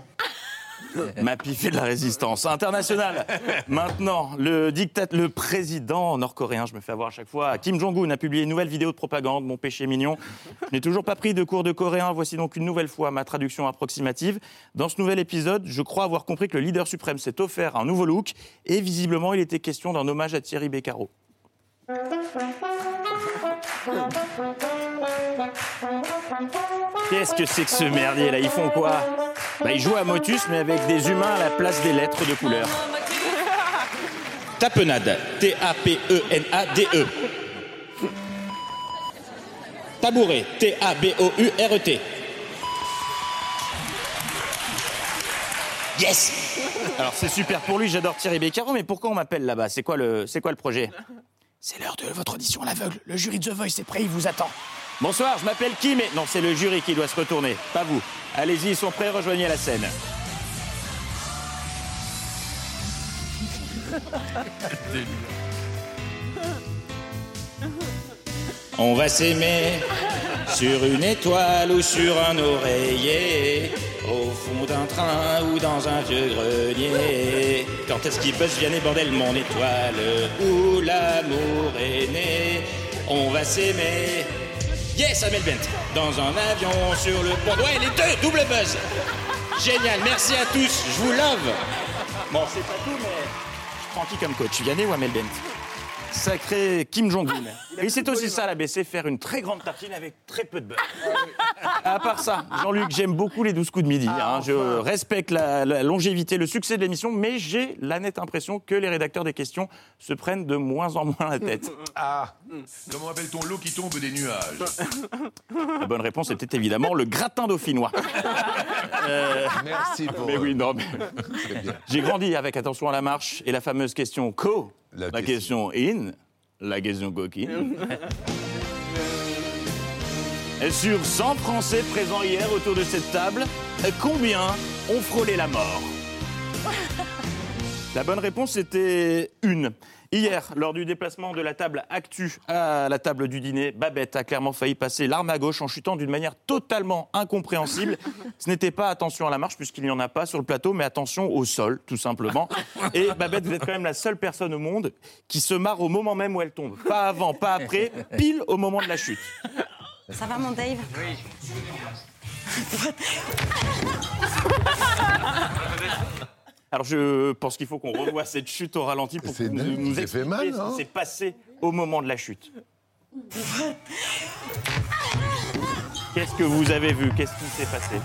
Mappy fait de la résistance internationale. Maintenant, le le président nord-coréen, je me fais avoir à chaque fois, Kim Jong-un a publié une nouvelle vidéo de propagande, mon péché mignon. Je n'ai toujours pas pris de cours de coréen. Voici donc une nouvelle fois ma traduction approximative. Dans ce nouvel épisode, je crois avoir compris que le leader suprême s'est offert un nouveau look et visiblement, il était question d'un hommage à Thierry Beccaro. Qu'est-ce que c'est que ce merdier là? Ils font quoi? Bah, Ils jouent à Motus mais avec des humains à la place des lettres de couleur. Tapenade. T-A-P-E-N-A-D-E. Tabouret. T-A-B-O-U-R-E-T. Yes Alors c'est super pour lui, j'adore Thierry Beccaro, mais pourquoi on m'appelle là-bas? C'est quoi, le, quoi le projet? C'est l'heure de votre audition à l'aveugle. Le jury de The Voice est prêt, il vous attend. Bonsoir, je m'appelle Kim et... Non, c'est le jury qui doit se retourner, pas vous. Allez-y, ils sont prêts, rejoignez la scène. *laughs* On va s'aimer sur une étoile ou sur un oreiller, au fond d'un train ou dans un vieux grenier. Quand est-ce qu'il se viennent bordel mon étoile? Où l'amour est né? On va s'aimer. Yes, Amel Bent. Dans un avion, sur le pont. Ouais, les deux, double buzz. Génial, merci à tous, je vous love. Bon, c'est pas tout, mais je prends qui comme coach? Vianney ou Amel Bent? Sacré Kim Jong-un. Et c'est aussi ça, la BC, faire une très grande tartine avec très peu de beurre. *laughs* À part ça, Jean-Luc, j'aime beaucoup les 12 coups de midi. hein. Je respecte la, la longévité, le succès de l'émission, mais j'ai la nette impression que les rédacteurs des questions se prennent de moins en moins la tête. *laughs* Ah Comment appelle-t-on l'eau qui tombe des nuages? *laughs* La bonne réponse était évidemment le gratin dauphinois. Euh, Merci pour. Mais oui, non, mais... J'ai grandi avec attention à la marche et la fameuse question co, la, question. in, la question coquine. *laughs* Et sur 100 Français présents hier autour de cette table, combien ont frôlé la mort? *laughs* La bonne réponse était une. Hier, lors du déplacement de la table Actu à la table du dîner, Babette a clairement failli passer l'arme à gauche en chutant d'une manière totalement incompréhensible. *laughs* Ce n'était pas attention à la marche puisqu'il n'y en a pas sur le plateau, mais attention au sol, tout simplement. *laughs* Et Babette, vous êtes quand même la seule personne au monde qui se marre au moment même où elle tombe. Pas avant, pas après, pile au moment de la chute. Ça va, mon Dave? *laughs* Alors je pense qu'il faut qu'on revoie cette chute au ralenti pour nous, nous expliquiez mal, ce qui s'est passé au moment de la chute. Qu'est-ce que vous avez vu? Qu'est-ce qui s'est passé?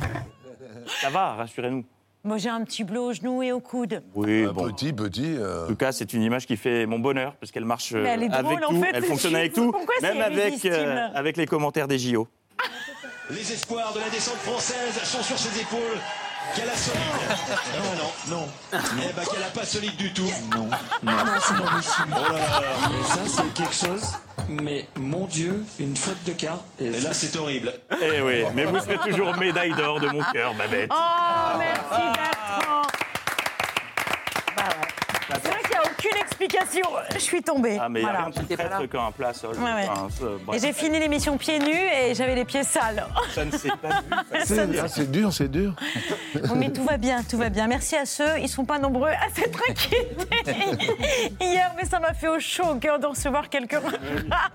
Ça va, rassurez-nous. Moi, j'ai un petit bleu au genou et au coude. Oui, Un Petit, petit. euh, En tout cas, c'est une image qui fait mon bonheur, parce qu'elle marche euh, Mais elle est avec drôle, en tout, fait, elle fonctionne avec *laughs* tout, même avec, euh, avec les commentaires des JO. Les espoirs de la descente française sont sur ses épaules. Qu'elle a solide. Non, non, non. Eh ben qu'elle a pas solide du tout. Non, Non, c'est pas possible. Oh là là. Mais ça, c'est quelque chose. Mais mon Dieu, une faute de quart. Et là, c'est horrible. Eh oui, mais vous serez toujours médaille d'or de mon cœur, Babette. Oh, merci Bertrand. Bah ouais. A aucune explication. Je suis tombée. Ah, mais il n'y a Voilà. rien de plus traître qu'un plat sol. Ouais, ouais. Enfin. Et j'ai fini l'émission pieds nus et j'avais les pieds sales. Ça ne s'est pas vu. Ne- C'est dur, c'est dur. Bon, mais tout va bien, tout va bien. Merci à ceux, ils sont pas nombreux à s'être inquiétés hier, mais ça m'a fait au chaud au cœur de recevoir quelques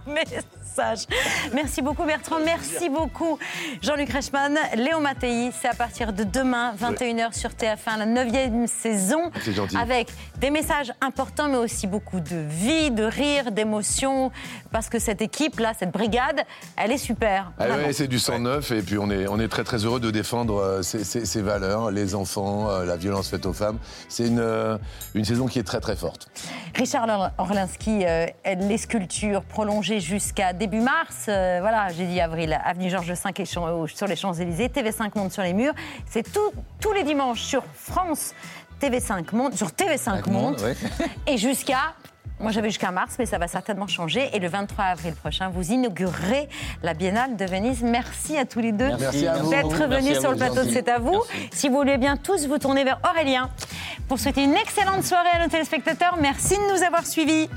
messages. Merci beaucoup Bertrand, merci beaucoup Jean-Luc Reichmann, Léon Mattei. C'est à partir de demain, 21h sur TF1, la 9e saison, C'est gentil. avec des messages importants, mais aussi beaucoup de vie, de rire, d'émotion, parce que cette équipe-là, cette brigade, elle est super. Ah ouais, c'est du sang neuf et puis on est, on est très très heureux de défendre euh, ces, ces- ces valeurs, les enfants, euh, la violence faite aux femmes. C'est une, euh, une saison qui est très très forte. Richard Orl- Orlinski, euh, les sculptures prolongées jusqu'à début mars. Euh, voilà, j'ai dit avril, avenue Georges V et sur les Champs-Élysées. TV5 monte sur les murs. C'est tous les dimanches sur France. TV5 monte, sur TV5 monte. *laughs* Et jusqu'à. Moi, j'avais jusqu'à mars, mais ça va certainement changer. Et le 23 avril prochain, vous inaugurerez la Biennale de Venise. Merci à tous les deux d'être venus sur le plateau de. C'est à vous. Si vous voulez bien tous vous tourner vers Aurélien pour souhaiter une excellente soirée à nos téléspectateurs. Merci de nous avoir suivis.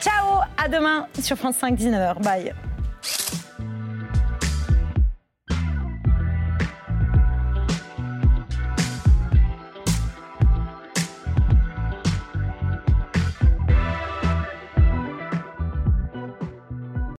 Ciao, à demain sur France 5, 19h. Bye.